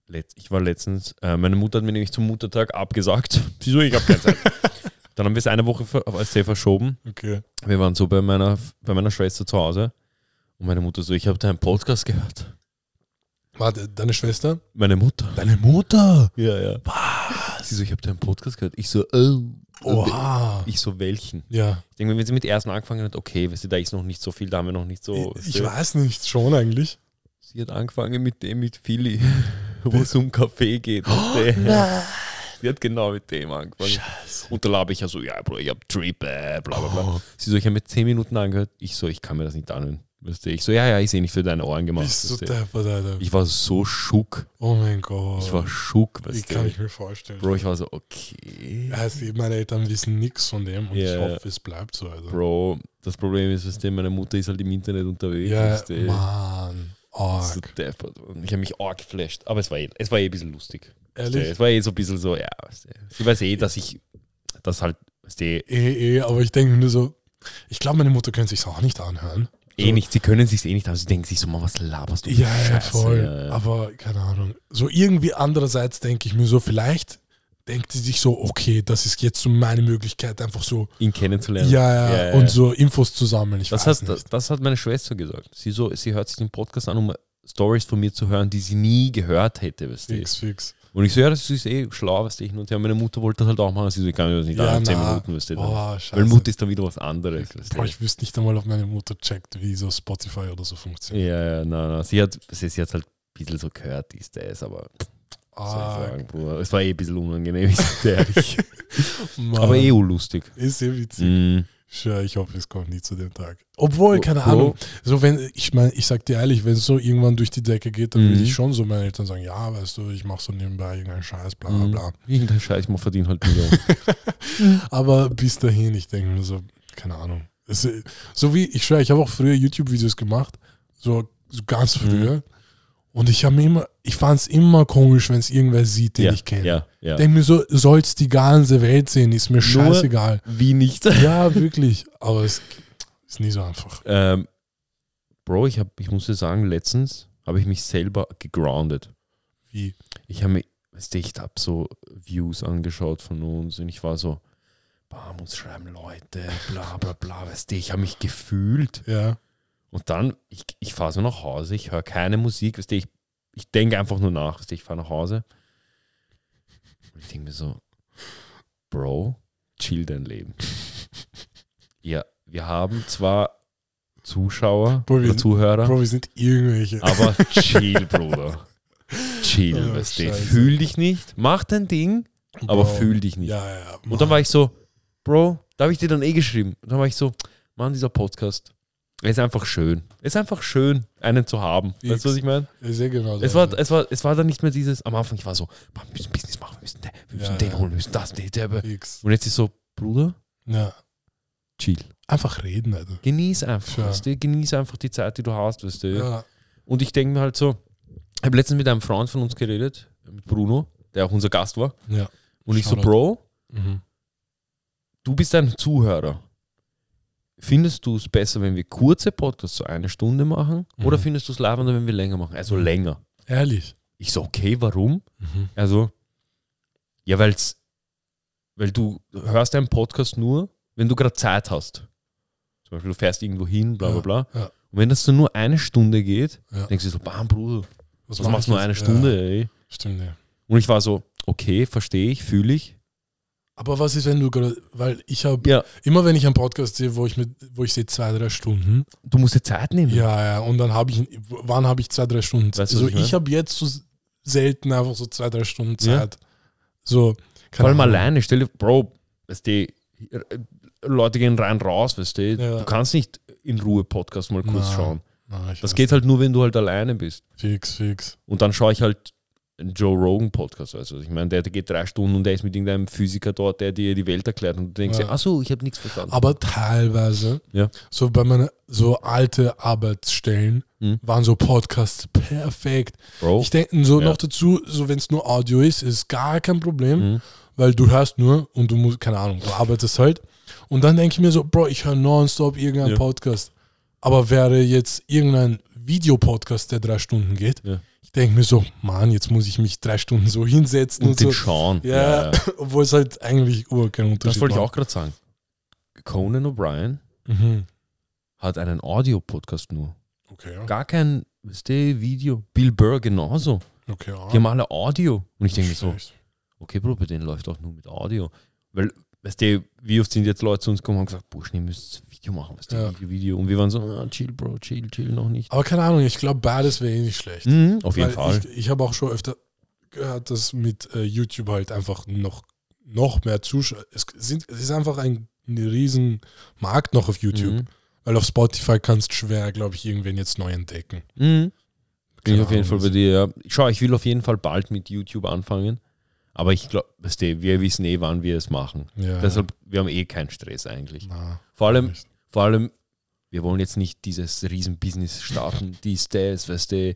Speaker 2: letzt, ich war letztens, äh, meine Mutter hat mir nämlich zum Muttertag abgesagt. (laughs) Wieso? Ich habe keine Zeit. (laughs) Dann haben wir es eine Woche ver- als sehr verschoben.
Speaker 1: Okay.
Speaker 2: Wir waren so bei meiner, bei meiner Schwester zu Hause und meine Mutter so, ich habe deinen Podcast gehört.
Speaker 1: Warte, deine Schwester?
Speaker 2: Meine Mutter.
Speaker 1: Deine Mutter?
Speaker 2: Ja, ja. Sie so, ich habe deinen Podcast gehört. Ich so, oh.
Speaker 1: Oha.
Speaker 2: Ich so, welchen?
Speaker 1: Ja.
Speaker 2: Ich denke, wenn sie mit ersten angefangen hat, okay, weißt du, da ist noch nicht so viel, da haben wir noch nicht so.
Speaker 1: ich, ich weiß nicht, schon eigentlich.
Speaker 2: Sie hat angefangen mit dem mit Philly, (laughs) wo es um Kaffee geht. weißt du? Sie hat genau mit dem angefangen.
Speaker 1: Scheiße.
Speaker 2: Und da labe ich ja so, ja, Bro, ich hab Trip, äh, bla bla bla.
Speaker 1: Oh.
Speaker 2: Sie so, ich habe mir 10 Minuten angehört. Ich so, ich kann mir das nicht anhören. Weißt? Ich so, ja, ja, ich sehe nicht für deine Ohren gemacht.
Speaker 1: Bist
Speaker 2: weißt du?
Speaker 1: deppert, Alter.
Speaker 2: Ich war so schock.
Speaker 1: Oh mein Gott.
Speaker 2: Ich war schock, weißt
Speaker 1: kann
Speaker 2: du?
Speaker 1: ich mir vorstellen.
Speaker 2: Bro, ich war so, okay.
Speaker 1: Heißt, meine Eltern wissen nichts von dem und ich
Speaker 2: Ja.
Speaker 1: hoffe, es bleibt so. Alter.
Speaker 2: Bro, das Problem ist, weißt du, meine Mutter ist halt im Internet unterwegs.
Speaker 1: ja,
Speaker 2: weißt du?
Speaker 1: Mann.
Speaker 2: So
Speaker 1: Arg.
Speaker 2: deppert. Und ich habe mich arg geflasht. Aber es war, eh, es war eh ein bisschen lustig. Weißt du?
Speaker 1: Ehrlich?
Speaker 2: Es war eh so ein bisschen so, ja, weißt du. Sie weiß eh, dass ich das halt, weißt du, eh
Speaker 1: Eh, aber ich denke nur so, ich glaube, meine Mutter könnte sich auch nicht anhören.
Speaker 2: Eh nicht, sie können sich eh nicht, aber sie denken sich so, Mann, was laberst du?
Speaker 1: Ja, ja, voll.
Speaker 2: Ja.
Speaker 1: Aber keine Ahnung. So irgendwie andererseits denke ich mir so, vielleicht denkt sie sich so, okay, das ist jetzt so meine Möglichkeit, einfach so,
Speaker 2: ihn kennenzulernen.
Speaker 1: ja, ja,
Speaker 2: Ja, ja.
Speaker 1: und so Infos zu sammeln. Ich
Speaker 2: Das
Speaker 1: weiß
Speaker 2: hat, das, das hat meine Schwester gesagt. Sie, so, sie hört sich den Podcast an, um Stories von mir zu hören, die sie nie gehört hätte. Weißt du?
Speaker 1: Fix, fix.
Speaker 2: Und ich so, ja, das ist eh schlau, du, hin und her. Meine Mutter wollte das halt auch machen. Sie so, ich kann mir das nicht
Speaker 1: Ja,
Speaker 2: an, 10
Speaker 1: na.
Speaker 2: Minuten, weißt du.
Speaker 1: Boah.
Speaker 2: Weil Mutter ist dann wieder was anderes.
Speaker 1: Boah, ich wüsste nicht einmal, ob meine Mutter checkt, wie so Spotify oder so funktioniert.
Speaker 2: Ja, ja, nein, nein. Sie hat, sie, sie hat halt ein bisschen so gehört, dies, das, aber was ich
Speaker 1: Ah,
Speaker 2: sagen. Es war eh ein bisschen unangenehm, ich sag ehrlich. (laughs) Aber eh lustig.
Speaker 1: Ist sehr witzig.
Speaker 2: Mm.
Speaker 1: Ich hoffe, es kommt nie zu dem Tag. Obwohl, keine
Speaker 2: Bro.
Speaker 1: Ahnung. So, wenn, ich meine, ich sag dir ehrlich, wenn es so irgendwann durch die Decke geht, dann
Speaker 2: Mhm.
Speaker 1: würde ich schon so meinen Eltern sagen, ja, weißt du, ich mache so nebenbei irgendeinen Scheiß, bla bla
Speaker 2: Mhm.
Speaker 1: bla.
Speaker 2: Irgendein Scheiß, man verdient halt Millionen. (laughs)
Speaker 1: Aber bis dahin, ich denke mir so, keine Ahnung. Es, so wie, ich schwöre, ich habe auch früher YouTube-Videos gemacht, so, so ganz
Speaker 2: Mhm.
Speaker 1: Und ich habe immer, ich fand es immer komisch, wenn es irgendwer sieht, den
Speaker 2: ja,
Speaker 1: ich kenne.
Speaker 2: ja, ja.
Speaker 1: Denke mir so, soll's die ganze Welt sehen, ist mir scheißegal.
Speaker 2: Wie nicht?
Speaker 1: Ja, (laughs) wirklich. Aber es ist nie so einfach.
Speaker 2: Ähm, Bro, ich, hab, ich muss dir sagen, letztens habe ich mich selber gegroundet.
Speaker 1: Wie?
Speaker 2: Ich habe mir, weißt du, ich habe so Views angeschaut von uns und ich war so, bam, uns schreiben Leute, bla bla bla, weißt du, ich habe mich gefühlt.
Speaker 1: Ja.
Speaker 2: Und dann, ich, ich fahre so nach Hause, ich höre keine Musik, weißt du, ich, ich denke einfach nur nach, weißt du, ich fahre nach Hause. Und ich denke mir so, Bro, chill dein Leben. (laughs) ja, wir haben zwar Zuschauer
Speaker 1: Bro, wir
Speaker 2: oder
Speaker 1: sind-
Speaker 2: Zuhörer,
Speaker 1: Bro, wir sind irgendwelche.
Speaker 2: aber chill, (laughs) Bruder. chill,
Speaker 1: Oh,
Speaker 2: weißt du. Fühl dich nicht, mach dein Ding, aber
Speaker 1: Bro.
Speaker 2: fühl dich nicht.
Speaker 1: Ja, ja.
Speaker 2: Und dann war ich so, Bro, da habe ich dir dann eh geschrieben. Und dann war ich so, Mann, dieser Podcast, er ist einfach schön. Es ist einfach schön, einen zu haben.
Speaker 1: Fix.
Speaker 2: Weißt du, was ich meine?
Speaker 1: Ich sehe genau
Speaker 2: Es war, es, war, es war dann nicht mehr dieses, am Anfang, ich war so, wir müssen Business machen, wir müssen, den- wir müssen
Speaker 1: Ja,
Speaker 2: den
Speaker 1: ja.
Speaker 2: holen, wir müssen das, den, der.
Speaker 1: Fix.
Speaker 2: Und jetzt ist so, Bruder,
Speaker 1: Ja.
Speaker 2: chill.
Speaker 1: Einfach reden, Alter.
Speaker 2: Genieß einfach,
Speaker 1: Ja.
Speaker 2: weißt du? Genieß einfach die Zeit, die du hast, weißt du?
Speaker 1: Ja.
Speaker 2: Und ich denke mir halt so, ich habe letztens mit einem Freund von uns geredet, mit Bruno, der auch unser Gast war.
Speaker 1: Ja.
Speaker 2: Und ich so. Bro,
Speaker 1: Mhm.
Speaker 2: du bist ein Zuhörer. Findest du es besser, wenn wir kurze Podcasts so eine Stunde machen? Oder
Speaker 1: Mhm.
Speaker 2: findest du es leibender, wenn wir länger machen? Also
Speaker 1: Mhm.
Speaker 2: länger.
Speaker 1: Ehrlich.
Speaker 2: Ich so, okay, warum?
Speaker 1: Mhm.
Speaker 2: Also, ja, weil's, weil du hörst einen Podcast nur, wenn du gerade Zeit hast. Zum Beispiel, du fährst irgendwo hin, bla bla
Speaker 1: Ja,
Speaker 2: bla.
Speaker 1: ja.
Speaker 2: Und wenn das so nur eine Stunde geht,
Speaker 1: Ja.
Speaker 2: denkst du so, bam, Bruder, was,
Speaker 1: mach
Speaker 2: machst du nur eine? Stunde,
Speaker 1: Ja,
Speaker 2: ey?
Speaker 1: stimmt, ja.
Speaker 2: Und ich war so, okay, verstehe ich, fühle ich.
Speaker 1: Aber was ist, wenn du gerade, weil ich habe,
Speaker 2: Ja,
Speaker 1: immer wenn ich einen Podcast sehe, wo ich mit, wo ich sehe zwei, drei Stunden,
Speaker 2: du musst dir Zeit nehmen.
Speaker 1: ja, ja, und dann habe ich, wann habe ich zwei, drei Stunden Zeit?
Speaker 2: Weißt
Speaker 1: Also
Speaker 2: ich
Speaker 1: ich habe jetzt so selten einfach so zwei, drei Stunden
Speaker 2: Ja.
Speaker 1: Zeit. So, keine
Speaker 2: Vor allem
Speaker 1: Ahnung.
Speaker 2: alleine, stell dir, Bro, weißt du, Leute gehen rein, raus, weißt du,
Speaker 1: Ja.
Speaker 2: du kannst nicht in Ruhe Podcast mal kurz
Speaker 1: Na,
Speaker 2: schauen.
Speaker 1: Ich
Speaker 2: Das geht halt nur, wenn du halt alleine bist.
Speaker 1: Fix, fix.
Speaker 2: Und dann schaue ich halt Joe Rogan Podcast. Also ich meine, der, der geht drei Stunden und der ist mit irgendeinem Physiker dort, der dir die Welt erklärt. Und du denkst
Speaker 1: Ja.
Speaker 2: ach so, ich habe nichts verstanden.
Speaker 1: Aber teilweise,
Speaker 2: Ja.
Speaker 1: so bei meinen so alte Arbeitsstellen,
Speaker 2: Mhm.
Speaker 1: waren so Podcasts perfekt.
Speaker 2: Bro,
Speaker 1: Ich denke so
Speaker 2: Ja.
Speaker 1: noch dazu, so wenn es nur Audio ist, ist gar kein Problem,
Speaker 2: Mhm.
Speaker 1: weil du hörst nur und du musst, keine Ahnung, du arbeitest halt. Und dann denke ich mir so, Bro, ich höre nonstop irgendeinen
Speaker 2: Ja.
Speaker 1: Podcast. Aber wäre jetzt irgendein Videopodcast, der drei Stunden geht. Ich denke mir so, Mann, jetzt muss ich mich drei Stunden so hinsetzen
Speaker 2: und
Speaker 1: und,
Speaker 2: den
Speaker 1: so.
Speaker 2: schauen.
Speaker 1: Ja, (laughs) obwohl es halt eigentlich ur keinen Unterschied
Speaker 2: Das wollte ich
Speaker 1: macht.
Speaker 2: auch gerade sagen. Conan O'Brien
Speaker 1: Mhm.
Speaker 2: hat einen Audio-Podcast nur.
Speaker 1: Okay, ja.
Speaker 2: Gar kein, weißt du, Video. Bill Burr genauso.
Speaker 1: Okay, ja.
Speaker 2: Die haben alle Audio. Und ich denke mir so, okay, Bro, bei denen läuft auch nur mit Audio. Weil, weißt du, wie oft sind jetzt Leute zu uns gekommen und haben gesagt, Burschen, ihr müsst Video machen, du,
Speaker 1: Ja.
Speaker 2: Video, Video. Und wir waren so, ah, chill, Bro, chill, chill, noch nicht.
Speaker 1: Aber keine Ahnung, ich glaube, beides wäre eh nicht schlecht.
Speaker 2: Mhm, auf jeden Fall.
Speaker 1: Ich, ich habe auch schon öfter gehört, dass mit äh, YouTube halt einfach noch, noch mehr Zuschauer. Es, sind, es ist einfach ein, ein riesen Markt noch auf YouTube.
Speaker 2: Mhm.
Speaker 1: Weil auf Spotify kannst du schwer, glaube ich, irgendwen jetzt neu entdecken.
Speaker 2: Mhm. Bin ich auf jeden Fall bei dir, ja. Schau, ich will auf jeden Fall bald mit YouTube anfangen. Aber ich glaube, wir wissen eh, wann wir es machen.
Speaker 1: Ja,
Speaker 2: Deshalb, wir haben eh keinen Stress eigentlich.
Speaker 1: na,
Speaker 2: Vor allem,
Speaker 1: nicht.
Speaker 2: Vor allem, wir wollen jetzt nicht dieses Riesen-Business starten, (laughs) dies, das, weißt du.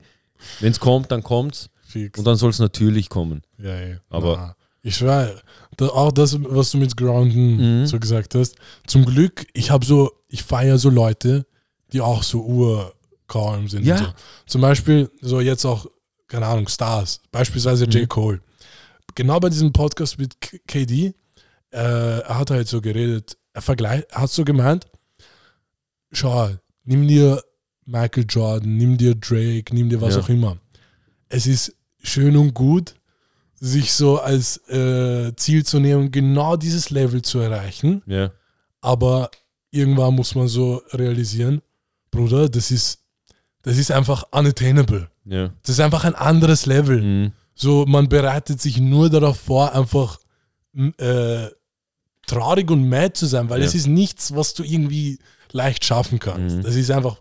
Speaker 2: Wenn es kommt, dann kommt's.
Speaker 1: Fix.
Speaker 2: Und dann soll es natürlich kommen.
Speaker 1: ja, ja.
Speaker 2: aber-
Speaker 1: Na, ich schwöre, da, auch das, was du mit Grounden
Speaker 2: Mhm.
Speaker 1: so gesagt hast, zum Glück, ich habe so, ich feiere so Leute, die auch so urkalm sind.
Speaker 2: Ja.
Speaker 1: So. Zum Beispiel, so jetzt auch, keine Ahnung, Stars, beispielsweise
Speaker 2: Mhm.
Speaker 1: J. Cole. Genau bei diesem Podcast mit KD, äh, er hat halt so geredet, er vergleicht, er hat so gemeint, schau, nimm dir Michael Jordan, nimm dir Drake, nimm dir was
Speaker 2: Ja.
Speaker 1: auch immer. Es ist schön und gut, sich so als äh, Ziel zu nehmen, genau dieses Level zu erreichen,
Speaker 2: Ja.
Speaker 1: aber irgendwann muss man so realisieren, Bruder, das ist, das ist einfach unattainable.
Speaker 2: Ja.
Speaker 1: Das ist einfach ein anderes Level.
Speaker 2: Mhm.
Speaker 1: So, man bereitet sich nur darauf vor, einfach äh, traurig und mad zu sein, weil
Speaker 2: Ja.
Speaker 1: es ist nichts, was du irgendwie leicht schaffen kannst.
Speaker 2: Mhm.
Speaker 1: Das ist einfach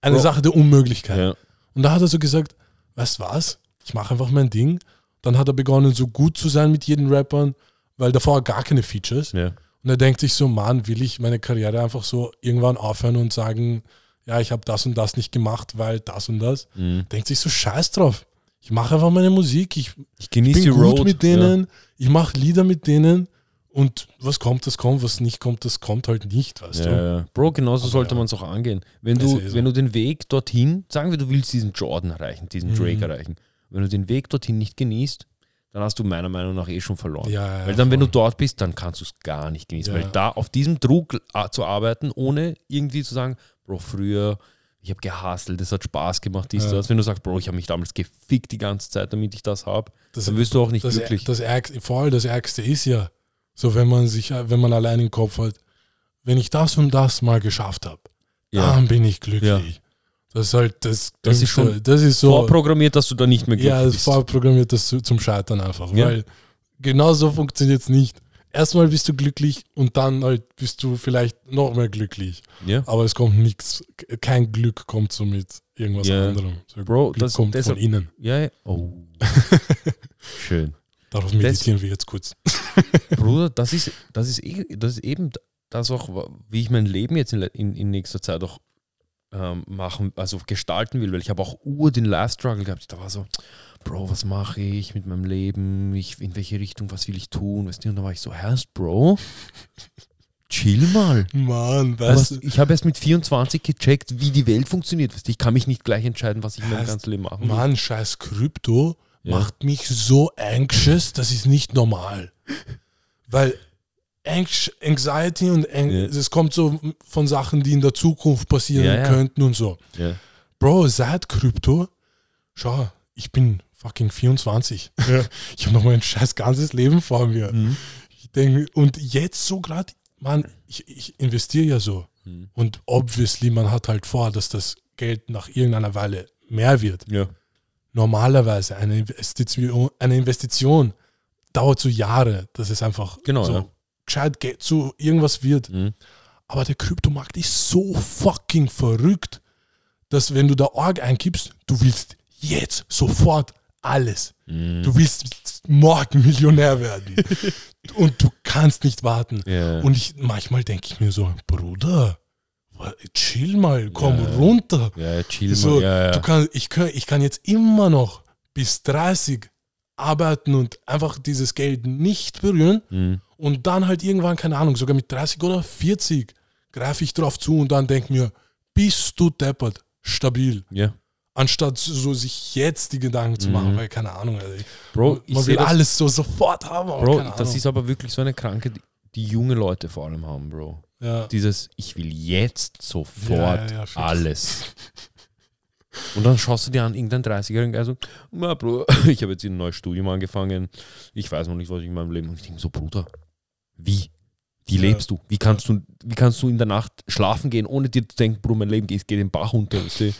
Speaker 1: eine
Speaker 2: Bro.
Speaker 1: Sache der Unmöglichkeit.
Speaker 2: ja.
Speaker 1: Und da hat er so gesagt, weißt was, ich mache einfach mein Ding. Dann hat er begonnen, so gut zu sein mit jedem Rappern, weil davor gar keine Features.
Speaker 2: Ja.
Speaker 1: Und er denkt sich so, Mann, will ich meine Karriere einfach so irgendwann aufhören und sagen, ja, ich habe das und das nicht gemacht, weil das und das.
Speaker 2: Mhm.
Speaker 1: Denkt sich so, scheiß drauf. Ich mache einfach meine Musik, ich
Speaker 2: Ich genieße
Speaker 1: bin
Speaker 2: die
Speaker 1: gut
Speaker 2: Road.
Speaker 1: mit denen, ich mache Lieder mit denen und was kommt, das kommt, was nicht kommt, das kommt halt nicht, weißt
Speaker 2: Ja.
Speaker 1: du.
Speaker 2: Ja. Bro, genauso
Speaker 1: Aber
Speaker 2: sollte
Speaker 1: ja.
Speaker 2: man es auch angehen. Wenn du,
Speaker 1: eh so.
Speaker 2: wenn du den Weg dorthin, sagen wir, du willst diesen Jordan erreichen, diesen
Speaker 1: Mhm.
Speaker 2: Drake erreichen, wenn du den Weg dorthin nicht genießt, dann hast du meiner Meinung nach eh schon verloren.
Speaker 1: Ja,
Speaker 2: weil dann, wenn
Speaker 1: voll.
Speaker 2: du dort bist, dann kannst du es gar nicht genießen. Weil da auf diesem Druck äh, zu arbeiten, ohne irgendwie zu sagen, Bro, früher, ich habe gehustelt, es hat Spaß gemacht, dies,
Speaker 1: Ja.
Speaker 2: das. Wenn du sagst, Bro, ich habe mich damals gefickt die ganze Zeit, damit ich das habe, dann wirst du auch nicht
Speaker 1: das,
Speaker 2: glücklich.
Speaker 1: das, Ärgste, voll, das Ärgste ist ja, so wenn man sich, wenn man allein im Kopf hat, wenn ich das und das mal geschafft habe,
Speaker 2: ja.
Speaker 1: dann bin ich glücklich.
Speaker 2: Ja.
Speaker 1: Das ist halt, das,
Speaker 2: Das ist
Speaker 1: du,
Speaker 2: schon
Speaker 1: das ist so.
Speaker 2: Vorprogrammiert, dass du da nicht mehr glücklich
Speaker 1: Ja,
Speaker 2: bist.
Speaker 1: vorprogrammiert das zu- zum Scheitern einfach.
Speaker 2: Ja.
Speaker 1: Weil genau so funktioniert es nicht. Erstmal bist du glücklich und dann halt bist du vielleicht noch mehr glücklich.
Speaker 2: Ja.
Speaker 1: Aber es kommt nichts, kein Glück kommt so mit irgendwas
Speaker 2: Ja.
Speaker 1: anderem. So
Speaker 2: Bro,
Speaker 1: Glück
Speaker 2: das-
Speaker 1: kommt
Speaker 2: deshalb-
Speaker 1: von innen.
Speaker 2: Ja, ja. Oh. (laughs) Schön.
Speaker 1: Darauf meditieren wir jetzt kurz. (laughs)
Speaker 2: Bruder, das ist, das ist, eh, das ist eben das auch, wie ich mein Leben jetzt in, in, in nächster Zeit auch ähm, machen, also gestalten will, weil ich habe auch ur den Life-Struggle gehabt. Da war so, Bro, was mache ich mit meinem Leben? Ich, in welche Richtung, was will ich tun? Weißt du? Und da war ich so, Herrst, Bro, chill mal.
Speaker 1: Mann, weißt du,
Speaker 2: ich habe erst mit 24 gecheckt, wie die Welt funktioniert. Weißt du? Ich kann mich nicht gleich entscheiden, was ich in meinem
Speaker 1: Heißt,
Speaker 2: ganzen Leben machen will.
Speaker 1: Mann, scheiß Krypto
Speaker 2: Ja.
Speaker 1: macht mich so anxious, das ist nicht normal. Weil Anx Anxiety und An
Speaker 2: Ja.
Speaker 1: das kommt so von Sachen, die in der Zukunft passieren
Speaker 2: Ja, ja.
Speaker 1: könnten und so.
Speaker 2: Ja.
Speaker 1: Bro, seit Krypto, schau, ich bin fucking 24. (laughs) Ich habe noch mein scheiß ganzes Leben vor mir.
Speaker 2: Mhm.
Speaker 1: Ich denke, und jetzt so gerade, man, ich, ich investiere ja so.
Speaker 2: Mhm.
Speaker 1: Und obviously, man hat halt vor, dass das Geld nach irgendeiner Weile mehr wird.
Speaker 2: Ja.
Speaker 1: Normalerweise eine Investition, eine Investition dauert so Jahre, dass es einfach
Speaker 2: Genau,
Speaker 1: so
Speaker 2: ja.
Speaker 1: gescheit Geld zu irgendwas wird.
Speaker 2: Mhm.
Speaker 1: Aber der Kryptomarkt ist so fucking verrückt, dass wenn du da Org eingibst, du willst jetzt sofort alles.
Speaker 2: Mhm.
Speaker 1: Du willst morgen Millionär werden. (laughs) Und du kannst nicht warten.
Speaker 2: Ja.
Speaker 1: Und ich, manchmal denke ich mir so, Bruder, chill mal, komm
Speaker 2: Ja.
Speaker 1: runter.
Speaker 2: ja, chill
Speaker 1: So,
Speaker 2: mal. Ja, ja.
Speaker 1: Du kann, ich, kann, ich kann jetzt immer noch bis 30 arbeiten und einfach dieses Geld nicht berühren.
Speaker 2: Mhm.
Speaker 1: Und dann halt irgendwann, keine Ahnung, sogar mit 30 oder 40 greife ich drauf zu und dann denke mir, bist du deppert, stabil.
Speaker 2: ja.
Speaker 1: Anstatt so sich jetzt die Gedanken zu machen,
Speaker 2: Mhm.
Speaker 1: weil keine Ahnung, also,
Speaker 2: Bro,
Speaker 1: man will
Speaker 2: das-
Speaker 1: alles so sofort haben.
Speaker 2: Bro, das ist aber wirklich so eine Krankheit, die junge Leute vor allem haben, Bro.
Speaker 1: Ja.
Speaker 2: Dieses, ich will jetzt sofort
Speaker 1: Ja, ja,
Speaker 2: alles. (laughs) Und dann schaust du dir an, irgendein 30-Jährigen, der so, na Bro, (laughs) ich habe jetzt ein neues Studium angefangen, ich weiß noch nicht, was ich in meinem Leben. Und ich denke so, Bruder, wie? Wie lebst du? Wie kannst du, wie kannst du in der Nacht schlafen gehen, ohne dir zu denken, Bro, mein Leben geht, geht den Bach runter. du?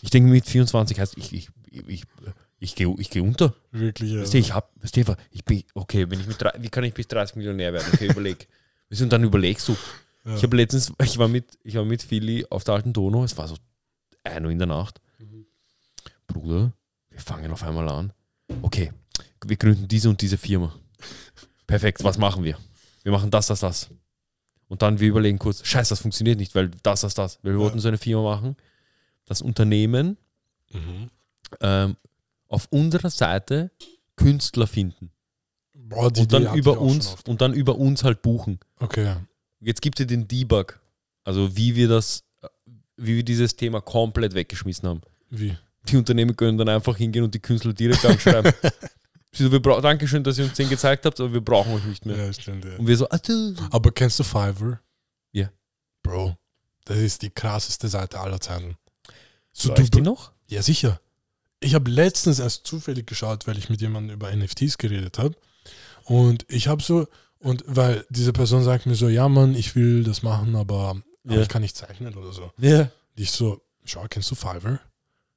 Speaker 2: Ich denke, mit 24 heißt, ich, ich, ich, ich gehe ich geh unter.
Speaker 1: Wirklich, ja.
Speaker 2: Weißt du, ich hab, weißt du, ich bin, okay, wenn ich mit drei, wie kann ich bis 30 Millionär werden? Okay, überleg. (laughs) Und dann überlegst du.
Speaker 1: Ja.
Speaker 2: Ich habe letztens, (laughs) ich war mit, ich war mit Philly auf der alten Donau, es war so 1 Uhr in der Nacht.
Speaker 1: Mhm.
Speaker 2: Bruder, wir fangen auf einmal an. Okay, wir gründen diese und diese Firma. Perfekt, was machen wir? Wir machen das, das, das. Und dann wir überlegen kurz, scheiße, das funktioniert nicht, weil das, das, das. Weil wir
Speaker 1: Ja.
Speaker 2: wollten so eine Firma machen. Das Unternehmen
Speaker 1: Mhm.
Speaker 2: ähm, auf unserer Seite Künstler finden
Speaker 1: Boah, die
Speaker 2: und dann über uns und dann über uns halt buchen.
Speaker 1: Okay.
Speaker 2: Jetzt gibt es den Debug, also wie wir das, wie wir dieses Thema komplett weggeschmissen haben.
Speaker 1: Wie?
Speaker 2: Die Unternehmen können dann einfach hingehen und die Künstler direkt anschreiben. Sie (laughs) so, wir bra- Dankeschön, dass ihr uns den gezeigt habt, aber wir brauchen euch nicht mehr.
Speaker 1: Ja, stimmt, ja.
Speaker 2: Und wir so, ah, du.
Speaker 1: Aber kennst du Fiverr?
Speaker 2: Ja.
Speaker 1: Bro, das ist die krasseste Seite aller Zeiten. So,
Speaker 2: Läuft die noch?
Speaker 1: Ja, sicher. Ich habe letztens erst zufällig geschaut, weil ich mit jemandem über NFTs geredet habe. Und ich habe so, und weil diese Person sagt mir so, ja Mann, ich will das machen, aber, aber
Speaker 2: Ja.
Speaker 1: ich kann nicht zeichnen oder so.
Speaker 2: Ja.
Speaker 1: Und ich so, schau, kennst du Fiverr?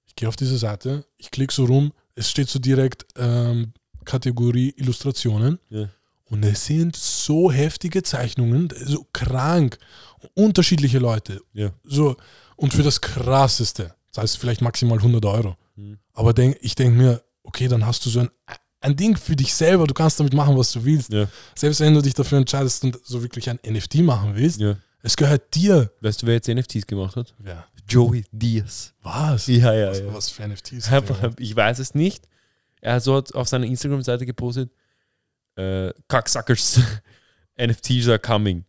Speaker 1: Ich gehe auf diese Seite, ich klicke so rum, es steht so direkt ähm, Kategorie Illustrationen.
Speaker 2: Ja.
Speaker 1: Und es sind so heftige Zeichnungen, so krank, unterschiedliche Leute.
Speaker 2: Ja.
Speaker 1: So, und für das Krasseste, das heißt vielleicht maximal 100 Euro.
Speaker 2: Mhm.
Speaker 1: Aber denk, ich denke mir, okay, dann hast du so ein, ein Ding für dich selber, du kannst damit machen, was du willst.
Speaker 2: Ja.
Speaker 1: Selbst wenn du dich dafür entscheidest und so wirklich ein NFT machen willst,
Speaker 2: ja.
Speaker 1: es gehört dir.
Speaker 2: Weißt du, wer jetzt NFTs gemacht hat?
Speaker 1: Ja.
Speaker 2: Joey Diaz.
Speaker 1: Was?
Speaker 2: Ja, ja,
Speaker 1: was,
Speaker 2: ja.
Speaker 1: was für NFTs?
Speaker 2: Ich weiß es nicht. Er hat so auf seiner Instagram-Seite gepostet, äh, Cocksuckers, (laughs) NFTs are coming.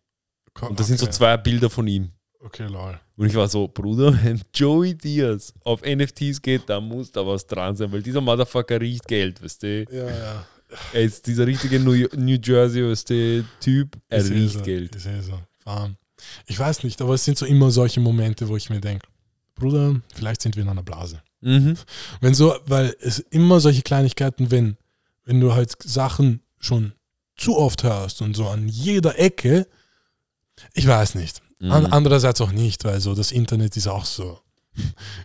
Speaker 2: Und das sind so zwei Bilder von ihm.
Speaker 1: Okay, lol.
Speaker 2: Und ich war so, Bruder, (laughs) wenn Joey Diaz auf NFTs geht, da muss da was dran sein, weil dieser Motherfucker riecht Geld, weißt du?
Speaker 1: Ja, ja.
Speaker 2: Er ist dieser richtige New, New Jersey, weißt du, Typ, er
Speaker 1: Ich
Speaker 2: riecht
Speaker 1: so,
Speaker 2: Geld.
Speaker 1: Ich sehe so. Warm. Ich weiß nicht, aber es sind so immer solche Momente, wo ich mir denke, Bruder, vielleicht sind wir in einer Blase.
Speaker 2: Mhm.
Speaker 1: Wenn so, weil es immer solche Kleinigkeiten, wenn, wenn du halt Sachen schon zu oft hörst und so an jeder Ecke, ich weiß nicht. An,
Speaker 2: Mhm.
Speaker 1: andererseits auch nicht, weil so das Internet ist auch so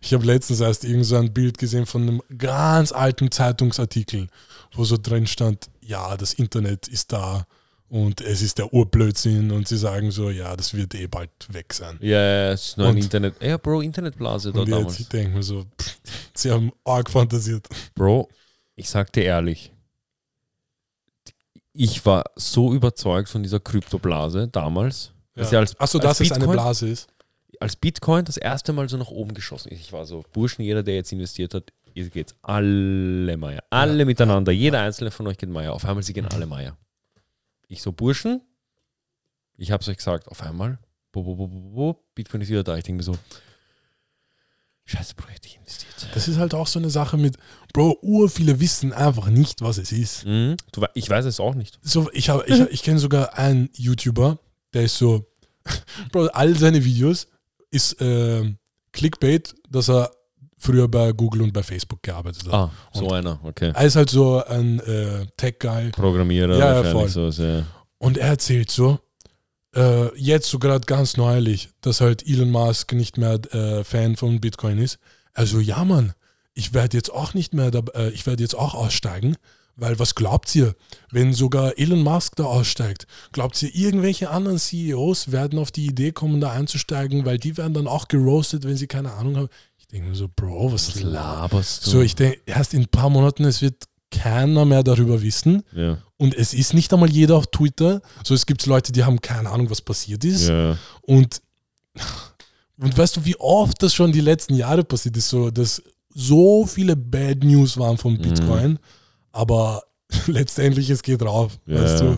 Speaker 1: Ich habe letztens erst irgend so ein Bild gesehen von einem ganz alten Zeitungsartikel, wo so drin stand, ja, das Internet ist da und es ist der Urblödsinn und sie sagen so, ja, das wird eh bald weg sein.
Speaker 2: Ja, ja, es ist nur ein
Speaker 1: Und-
Speaker 2: Internet. Ja, Bro, Internetblase da
Speaker 1: Und jetzt,
Speaker 2: damals.
Speaker 1: ich denke mir so, pff, sie haben arg fantasiert.
Speaker 2: Bro, ich sag dir ehrlich, ich war so überzeugt von dieser Kryptoblase damals, dass ja als,
Speaker 1: Achso, dass es eine
Speaker 2: Bitcoin-
Speaker 1: Blase ist.
Speaker 2: als Bitcoin das erste Mal so nach oben geschossen ist. Ich war so, Burschen, jeder, der jetzt investiert hat, ihr geht's alle Meier. Alle
Speaker 1: Ja,
Speaker 2: miteinander. Jeder einzelne von euch geht Meier. Auf einmal, sie gehen alle Meier. Ich so, Burschen, ich hab's euch gesagt, auf einmal, bo, bo, bo, bo, bo, Bitcoin ist wieder da. Ich denke mir so, scheiße, Bro, hätte ich investiert.
Speaker 1: Das ist halt auch so eine Sache mit, Bro, ur viele wissen einfach nicht, was es ist.
Speaker 2: Mhm. Du, ich weiß es auch nicht.
Speaker 1: So, ich habe, ich, ich kenne sogar einen YouTuber, der ist so, (laughs) Bro, all seine Videos ist ähm, Clickbait, dass er früher bei Google und bei Facebook gearbeitet hat.
Speaker 2: Ah, so
Speaker 1: Und-
Speaker 2: einer, okay.
Speaker 1: Er ist halt so ein äh, Tech-Guy
Speaker 2: Programmierer
Speaker 1: Ja, ja,
Speaker 2: wahrscheinlich
Speaker 1: voll.
Speaker 2: so. Ja.
Speaker 1: und er erzählt so, äh, jetzt so gerade ganz neulich, dass halt Elon Musk nicht mehr äh, Fan von Bitcoin ist. Also ja, Mann, ich werde jetzt auch nicht mehr, äh, ich werde jetzt auch aussteigen, weil was glaubt ihr, wenn sogar Elon Musk da aussteigt? Glaubt ihr, irgendwelche anderen CEOs werden auf die Idee kommen, da einzusteigen, weil die werden dann auch geroastet, wenn sie keine Ahnung haben? Ich denke mir so, Bro, was,
Speaker 2: Was laberst du?
Speaker 1: So, ich denke, erst in ein paar Monaten, es wird keiner mehr darüber wissen.
Speaker 2: ja.
Speaker 1: Und es ist nicht einmal jeder auf Twitter. So, es gibt Leute, die haben keine Ahnung, was passiert ist.
Speaker 2: ja.
Speaker 1: Und, und weißt du, wie oft das schon die letzten Jahre passiert ist, so, dass so viele Bad News waren von
Speaker 2: Mhm.
Speaker 1: Aber (laughs) letztendlich es geht drauf.
Speaker 2: Ja.
Speaker 1: Weißt du?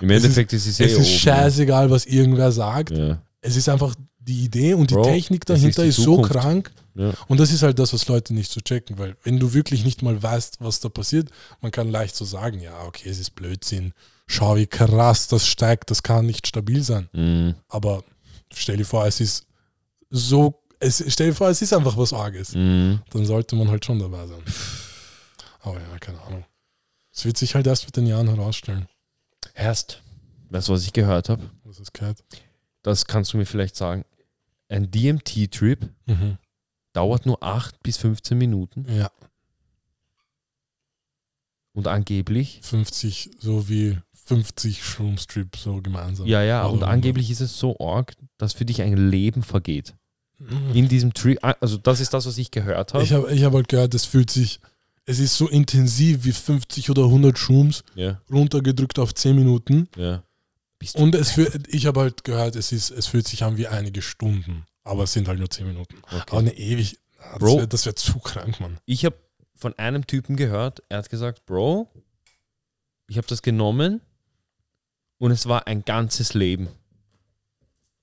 Speaker 2: Im
Speaker 1: Es
Speaker 2: Endeffekt ist es,
Speaker 1: Es
Speaker 2: eh
Speaker 1: ist
Speaker 2: oben,
Speaker 1: scheißegal, was irgendwer sagt.
Speaker 2: Ja.
Speaker 1: Es ist einfach die Idee und die
Speaker 2: Bro,
Speaker 1: Technik dahinter
Speaker 2: ist
Speaker 1: ist, so krank.
Speaker 2: Ja.
Speaker 1: Und das ist halt das, was Leute nicht so checken, weil wenn du wirklich nicht mal weißt, was da passiert, man kann leicht so sagen, ja, okay, es ist Blödsinn. Schau, wie krass das steigt, das kann nicht stabil sein.
Speaker 2: Mhm.
Speaker 1: Aber stell dir vor, es ist so, es, stell dir vor, es ist einfach was Arges.
Speaker 2: Mhm.
Speaker 1: Dann sollte man halt schon dabei sein. Aber ja, keine Ahnung. Es wird sich halt erst mit den Jahren herausstellen,
Speaker 2: Erst, weißt du, was ich gehört habe?
Speaker 1: was es gehört.
Speaker 2: Das kannst du mir vielleicht sagen. Ein DMT-Trip
Speaker 1: Mhm.
Speaker 2: dauert nur 8 bis 15 Minuten
Speaker 1: Ja,
Speaker 2: und angeblich,
Speaker 1: 50, so wie 50 Shroom-Strips so gemeinsam.
Speaker 2: ja, ja, und
Speaker 1: Oder-
Speaker 2: angeblich ist es so arg, dass für dich ein Leben vergeht.
Speaker 1: Mhm.
Speaker 2: In diesem Trip, also das ist das, was ich gehört habe.
Speaker 1: Ich habe ich hab halt gehört, es fühlt sich, es ist so intensiv wie 50 oder 100 Shrooms
Speaker 2: Ja,
Speaker 1: runtergedrückt auf 10 Minuten.
Speaker 2: ja.
Speaker 1: Und es fühl, ich habe halt gehört, es, ist, es fühlt sich an wie einige Stunden. Aber es sind halt nur 10 Minuten. Aber
Speaker 2: okay.
Speaker 1: eine ewig. Das
Speaker 2: Bro.
Speaker 1: wäre wär zu krank, Mann.
Speaker 2: Ich habe von einem Typen gehört, er hat gesagt, Bro, ich habe das genommen und es war ein ganzes Leben.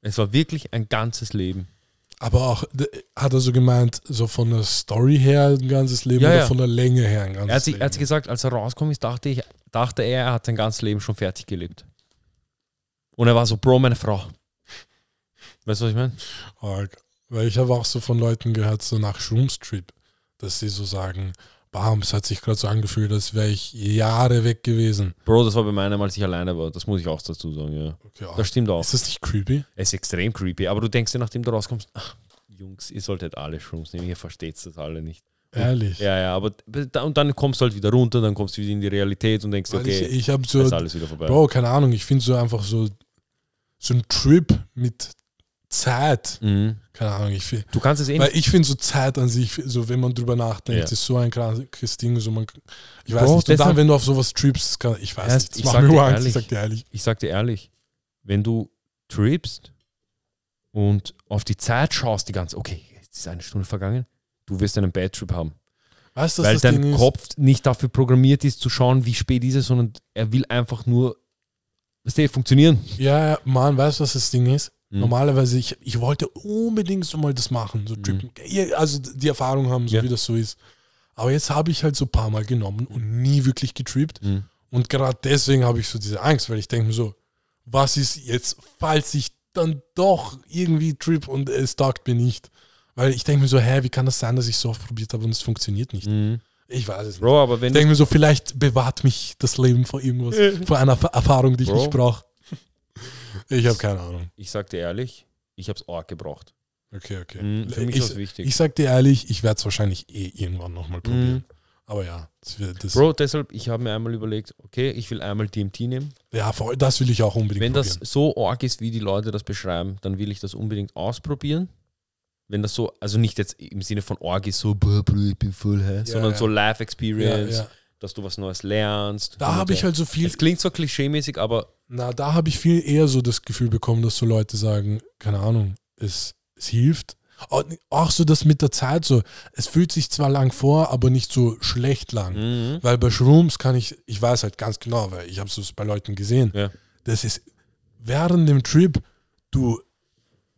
Speaker 2: Es war wirklich ein ganzes Leben.
Speaker 1: Aber auch, hat er so gemeint, so von der Story her ein ganzes Leben
Speaker 2: Ja,
Speaker 1: oder
Speaker 2: ja.
Speaker 1: von der Länge her ein ganzes
Speaker 2: Er hat, sich,
Speaker 1: Leben?
Speaker 2: er hat sich gesagt, als er rausgekommen ist, dachte, ich, dachte er, er hat sein ganzes Leben schon fertig gelebt. Und er war so, Bro, meine Frau. Weißt du, was ich meine?
Speaker 1: Arg. Weil ich habe auch so von Leuten gehört, so nach Shroom-Strip, dass sie so sagen, bam, es hat sich gerade so angefühlt, als wäre ich Jahre weg gewesen.
Speaker 2: Bro, das war bei meinem, als ich alleine war. Das muss ich auch dazu sagen, ja.
Speaker 1: Okay, arg.
Speaker 2: Das stimmt auch.
Speaker 1: Ist das nicht creepy?
Speaker 2: Es ist extrem creepy, aber du denkst dir, nachdem du rauskommst, ach, Jungs, ihr solltet alle Shrooms nehmen, ihr versteht das alle nicht.
Speaker 1: Ehrlich.
Speaker 2: Ja, ja, aber und dann kommst du halt wieder runter, dann kommst du wieder in die Realität und denkst,
Speaker 1: Weil
Speaker 2: okay,
Speaker 1: ich ich habe
Speaker 2: ist
Speaker 1: so,
Speaker 2: alles wieder vorbei.
Speaker 1: Bro, keine Ahnung, ich finde so einfach so, so ein Trip mit Zeit.
Speaker 2: Mhm.
Speaker 1: Keine Ahnung, ich finde.
Speaker 2: Du kannst es eh
Speaker 1: Weil ich finde so Zeit an sich, so wenn man drüber nachdenkt,
Speaker 2: Ja.
Speaker 1: ist so ein krankes Ding. So man, ich weiß
Speaker 2: Bro,
Speaker 1: nicht, und dann, wenn du auf sowas trippst, kann, ich weiß
Speaker 2: Erst,
Speaker 1: nicht, das
Speaker 2: ich
Speaker 1: macht mir Angst,
Speaker 2: ehrlich.
Speaker 1: ich sag dir ehrlich.
Speaker 2: Ich sag dir ehrlich, wenn du trippst und auf die Zeit schaust, die ganze, okay, jetzt ist eine Stunde vergangen, du wirst einen Bad Trip haben.
Speaker 1: Weißt du,
Speaker 2: weil
Speaker 1: was das
Speaker 2: dein
Speaker 1: Ding ist?
Speaker 2: Kopf nicht dafür programmiert ist, zu schauen, wie spät ist es, sondern er will einfach nur, weißt du, funktionieren.
Speaker 1: Ja, ja, Mann, weißt du, was das Ding ist?
Speaker 2: Mhm.
Speaker 1: Normalerweise, ich, ich wollte unbedingt so mal das machen, so trippen. Ja, Also die Erfahrung haben, so
Speaker 2: Ja.
Speaker 1: wie das so ist. Aber jetzt habe ich halt so ein paar Mal genommen und nie wirklich getrippt.
Speaker 2: Mhm.
Speaker 1: Und gerade deswegen habe ich so diese Angst, weil ich denke mir so, was ist jetzt, falls ich dann doch irgendwie trip und es taugt mir nicht? Weil ich denke mir so, hä, wie kann das sein, dass ich so oft probiert habe und es funktioniert nicht?
Speaker 2: Mhm.
Speaker 1: Ich weiß es nicht.
Speaker 2: Bro, aber wenn
Speaker 1: Ich denke mir so, vielleicht bewahrt mich das Leben vor irgendwas, (laughs) vor einer Erf- Erfahrung, die ich
Speaker 2: Bro.
Speaker 1: nicht brauche. Ich habe keine Ahnung.
Speaker 2: ich sag dir ehrlich, ich hab's arg gebraucht.
Speaker 1: Okay, okay.
Speaker 2: Mhm, für mich
Speaker 1: ich,
Speaker 2: ist das wichtig.
Speaker 1: ich sag dir ehrlich, ich werde es wahrscheinlich eh irgendwann nochmal probieren. Aber ja, das wird, das,
Speaker 2: Bro, deshalb, ich habe mir einmal überlegt, okay, ich will einmal DMT nehmen.
Speaker 1: ja, voll, das will ich auch unbedingt
Speaker 2: Wenn das
Speaker 1: probieren.
Speaker 2: so arg ist, wie die Leute das beschreiben, dann will ich das unbedingt ausprobieren. Wenn das so, also nicht jetzt im Sinne von arg ist, so, Bro, ich bin voll high,
Speaker 1: Ja,
Speaker 2: sondern
Speaker 1: ja.
Speaker 2: so Life Experience,
Speaker 1: ja.
Speaker 2: dass du was Neues lernst.
Speaker 1: Da habe ich
Speaker 2: so.
Speaker 1: halt so viel,
Speaker 2: Es klingt zwar klischeemäßig, aber
Speaker 1: na, da habe ich viel eher so das Gefühl bekommen, dass so Leute sagen, keine Ahnung, es, es hilft. Auch- so das mit der Zeit so, es fühlt sich zwar lang vor, aber nicht so schlecht lang.
Speaker 2: mhm.
Speaker 1: Weil bei Shrooms kann ich, ich weiß halt ganz genau, weil ich habe es bei Leuten gesehen.
Speaker 2: Ja.
Speaker 1: Das ist während dem Trip, du,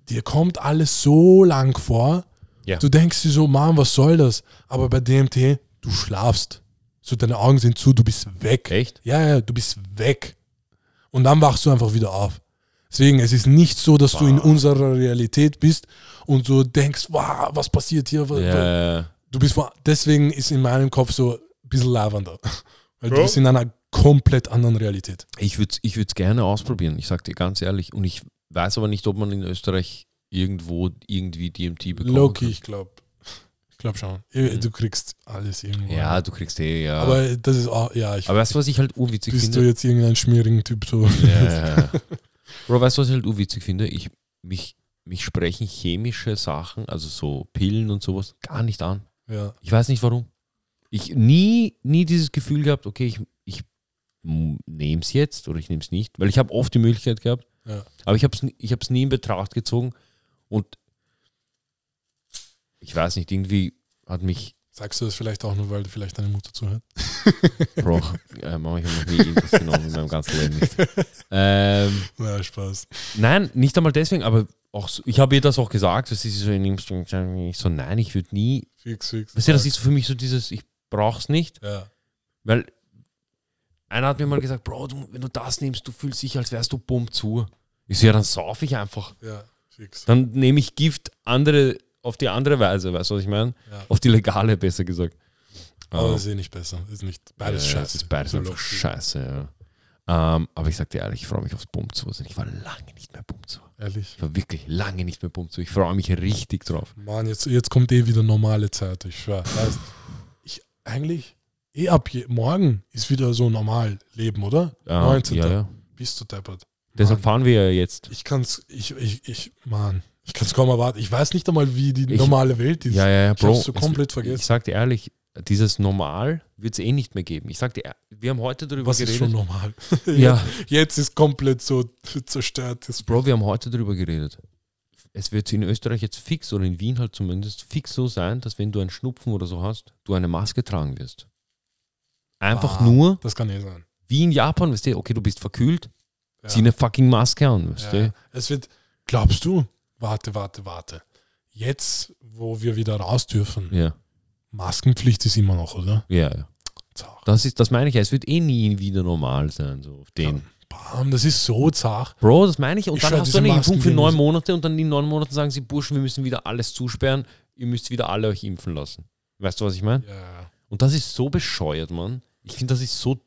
Speaker 1: dir kommt alles so lang vor.
Speaker 2: Ja.
Speaker 1: Du denkst dir so, Mann, was soll das? Aber bei DMT, du schlafst. So, deine Augen sind zu, du bist weg.
Speaker 2: echt?
Speaker 1: Ja, ja, du bist weg. Und dann wachst du einfach wieder auf. Deswegen, es ist nicht so, dass du in
Speaker 2: Wow.
Speaker 1: unserer Realität bist und so denkst, wow, was passiert hier?
Speaker 2: Ja.
Speaker 1: Du bist, deswegen ist in meinem Kopf so ein bisschen lavender. (laughs) Weil du
Speaker 2: Ja.
Speaker 1: bist in einer komplett anderen Realität.
Speaker 2: Ich würde es ich würd's gerne ausprobieren, ich sag dir ganz ehrlich. Und ich weiß aber nicht, ob man in Österreich irgendwo irgendwie DMT bekommt.
Speaker 1: Loki, ich glaube. Ich glaube schon.
Speaker 2: Mhm.
Speaker 1: Du kriegst alles irgendwo.
Speaker 2: Ja, du kriegst eh, ja. Aber,
Speaker 1: Aber das ist auch, ja, ich
Speaker 2: weißt du, was ich halt urwitzig
Speaker 1: bist du
Speaker 2: finde?
Speaker 1: jetzt irgendein schmierigen Typ so.
Speaker 2: Ja, ja. (laughs) Bro, weißt du, was ich halt urwitzig finde? Ich, mich, mich sprechen chemische Sachen, also so Pillen und sowas, gar nicht an.
Speaker 1: Ja.
Speaker 2: Ich weiß nicht warum. Ich nie, nie dieses Gefühl gehabt, okay, ich, ich nehme es jetzt oder ich nehme es nicht, weil ich habe oft die Möglichkeit gehabt,
Speaker 1: Ja.
Speaker 2: aber ich habe es ich hab's nie in Betracht gezogen und ich weiß nicht, irgendwie hat mich,
Speaker 1: Sagst du das vielleicht auch nur, weil vielleicht deine Mutter zuhört? (laughs)
Speaker 2: Bro, äh, Mama, ich habe noch nie irgendwas genommen in meinem ganzen Leben nicht. Ähm,
Speaker 1: Ja, Spaß.
Speaker 2: nein, nicht einmal deswegen, aber auch so, ich habe ihr das auch gesagt, dass sie so in ich so, nein, ich würde nie,
Speaker 1: Fix, fix.
Speaker 2: weißt du, das ist für mich so dieses, ich brauche es nicht,
Speaker 1: Ja.
Speaker 2: Weil einer hat mir mal gesagt, Bro, du, wenn du das nimmst, du fühlst dich, als wärst du bumm zu. Ich so, ja, dann sauf ich einfach.
Speaker 1: Ja, fix.
Speaker 2: Dann nehme ich Gift andere auf die andere Weise, weißt du, was ich meine?
Speaker 1: Ja.
Speaker 2: Auf die legale, besser gesagt.
Speaker 1: Aber
Speaker 2: Ähm,
Speaker 1: das ist eh nicht besser. Ist nicht beides
Speaker 2: ja,
Speaker 1: scheiße.
Speaker 2: Ist beides
Speaker 1: So
Speaker 2: einfach
Speaker 1: logisch.
Speaker 2: scheiße, ja. Ähm, aber ich sag dir ehrlich, ich freue mich aufs Bumm zu. Ich war lange nicht mehr Bumm zu.
Speaker 1: Ehrlich.
Speaker 2: Ich war wirklich lange nicht mehr Bumm zu. Ich freue mich richtig drauf.
Speaker 1: Mann, jetzt, jetzt kommt eh wieder normale Zeit, ich schwör. Heißt, ich eigentlich, eh ab je, morgen ist wieder so normal Leben, oder?
Speaker 2: Ja,
Speaker 1: 19.
Speaker 2: Ja, ja.
Speaker 1: Bist du deppert.
Speaker 2: Deshalb fahren wir ja jetzt.
Speaker 1: ich kann's, ich, ich, ich, Mann, ich kann's kaum erwarten. Ich weiß nicht einmal, wie die
Speaker 2: Ich-
Speaker 1: normale Welt ist.
Speaker 2: Ja, ja, ja,
Speaker 1: Ich
Speaker 2: Bro.
Speaker 1: hab's so
Speaker 2: es-
Speaker 1: komplett
Speaker 2: Ich
Speaker 1: vergessen.
Speaker 2: sag dir ehrlich, dieses Normal wird es eh nicht mehr geben. Ich sag dir, wir haben heute darüber
Speaker 1: Was ist schon
Speaker 2: geredet.
Speaker 1: normal? (laughs)
Speaker 2: Ja,
Speaker 1: Jetzt ist komplett so zerstört.
Speaker 2: Bro, wir haben heute darüber geredet. Es wird in Österreich jetzt fix oder in Wien halt zumindest fix so sein, dass wenn du einen Schnupfen oder so hast, du eine Maske tragen wirst. Einfach
Speaker 1: Ah,
Speaker 2: nur
Speaker 1: Das kann eh sein.
Speaker 2: wie in Japan, weißt du, okay, du bist verkühlt,
Speaker 1: Ja.
Speaker 2: zieh eine fucking Maske an, weißt
Speaker 1: Ja.
Speaker 2: du.
Speaker 1: Es wird, glaubst du, warte, warte, warte. Jetzt, wo wir wieder raus dürfen,
Speaker 2: Ja,
Speaker 1: Maskenpflicht ist immer noch, oder?
Speaker 2: ja, ja.
Speaker 1: Zach.
Speaker 2: Das, ist, das meine ich ja. Es wird eh nie wieder normal sein, so auf den.
Speaker 1: Bam, das ist so zach.
Speaker 2: Bro, das meine ich. Und
Speaker 1: Ich
Speaker 2: dann hast du eine
Speaker 1: Masken
Speaker 2: Impfung für neun. Monate und dann in neun Monaten sagen sie, Burschen, wir müssen wieder alles zusperren. Ihr müsst wieder alle euch impfen lassen. Weißt du, was ich meine?
Speaker 1: Ja,
Speaker 2: Und das ist so bescheuert, Mann. Ich finde, das ist so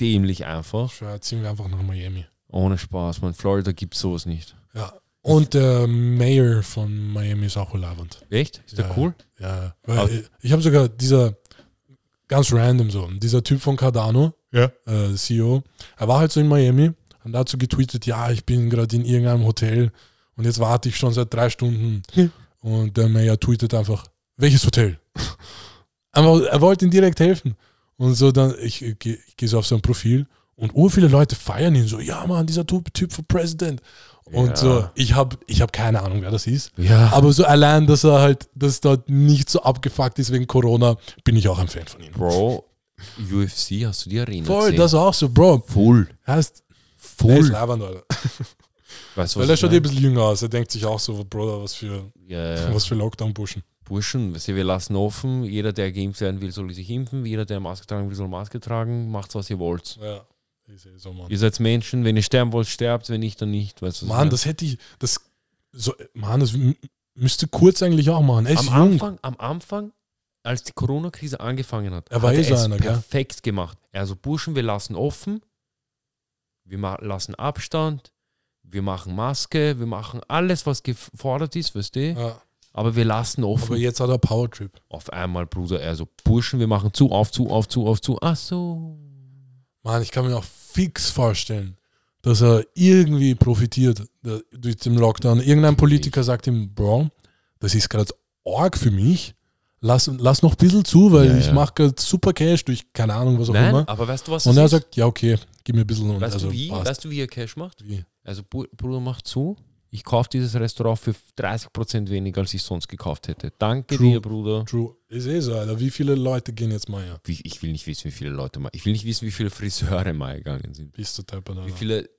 Speaker 2: dämlich einfach.
Speaker 1: schwör, ziehen wir einfach nach Miami.
Speaker 2: Ohne Spaß, man. Florida gibt sowas nicht.
Speaker 1: Ja. Und der Mayor von Miami ist auch relevant.
Speaker 2: Echt? Ist der
Speaker 1: Ja.
Speaker 2: cool?
Speaker 1: Ja, weil
Speaker 2: Aber-
Speaker 1: ich, habe sogar dieser ganz random so, dieser Typ von Cardano,
Speaker 2: Ja.
Speaker 1: äh, CEO, er war halt so in Miami und dazu getweetet, ja, ich bin gerade in irgendeinem Hotel und jetzt warte ich schon seit drei Stunden.
Speaker 2: Hm. (laughs)
Speaker 1: Und der Mayor tweetet einfach, welches Hotel? (laughs) Aber er wollte ihm direkt helfen. Und so dann, ich, ich, ich gehe so auf sein Profil und ur viele Leute feiern ihn so, ja Mann, dieser Typ, für President. Und
Speaker 2: Ja.
Speaker 1: so, ich habe ich hab keine Ahnung, wer das ist.
Speaker 2: Ja.
Speaker 1: Aber so allein, dass er halt, dass dort nicht so abgefuckt ist wegen Corona, bin ich auch ein Fan von ihm.
Speaker 2: Bro, UFC, hast du die Arena
Speaker 1: Voll,
Speaker 2: gesehen?
Speaker 1: das auch so, Bro.
Speaker 2: Full.
Speaker 1: Heißt,
Speaker 2: Full.
Speaker 1: leibend, Alter. (laughs)
Speaker 2: Weißt
Speaker 1: Weil
Speaker 2: was
Speaker 1: er schaut eh ein bisschen jünger aus. Er denkt sich auch so, Bruder, was für,
Speaker 2: Ja, ja. (laughs)
Speaker 1: was für Lockdown-Buschen.
Speaker 2: Burschen, wir lassen offen. Jeder, der geimpft werden will, soll sich impfen. Jeder, der Maske tragen will, soll Maske tragen. Macht was ihr wollt.
Speaker 1: Ja, so.
Speaker 2: Ihr seid Menschen. Wenn ihr sterben wollt, sterbt. Wenn nicht, dann nicht. Weißt du,
Speaker 1: Mann, das hätte ich, das, so, Mann, das müsste kurz eigentlich auch machen. Er
Speaker 2: am. Anfang, am Anfang, als die Corona-Krise angefangen hat,
Speaker 1: Er
Speaker 2: hat
Speaker 1: eh so
Speaker 2: es
Speaker 1: einer, gell?
Speaker 2: perfekt gemacht. Also Burschen, wir lassen offen, wir lassen Abstand, wir machen Maske, wir machen alles, was gefordert ist, weißt du?
Speaker 1: Ja.
Speaker 2: Aber wir lassen offen.
Speaker 1: Aber jetzt hat er Powertrip.
Speaker 2: Auf einmal, Bruder, er so, Burschen, wir machen zu, auf, zu, auf, zu, auf, zu. Ach so.
Speaker 1: Mann, ich kann mir auch fix vorstellen, dass er irgendwie profitiert durch den Lockdown. Irgendein Politiker sagt ihm, Bro, das ist gerade arg für mich. Lass, lass noch ein bisschen zu, weil
Speaker 2: Ja,
Speaker 1: ich
Speaker 2: ja.
Speaker 1: mache gerade super Cash durch keine Ahnung, was auch
Speaker 2: Nein,
Speaker 1: immer.
Speaker 2: aber weißt du, was
Speaker 1: Und er sagt, ja, okay, gib mir ein bisschen.
Speaker 2: Weißt,
Speaker 1: also,
Speaker 2: du wie?
Speaker 1: passt.
Speaker 2: weißt du, wie er Cash macht?
Speaker 1: Wie?
Speaker 2: Also, Bruder, mach zu. Ich kaufe dieses Restaurant für 30% weniger, als ich sonst gekauft hätte. Danke
Speaker 1: True.
Speaker 2: dir, Bruder.
Speaker 1: True. Ist eh so, Alter. Wie viele Leute gehen jetzt mal her?
Speaker 2: Wie, ich will nicht wissen, wie viele Leute mal. Ich will nicht wissen, wie viele Friseure mal gegangen sind.
Speaker 1: Bist du Tepper,
Speaker 2: Wie
Speaker 1: Alter.
Speaker 2: viele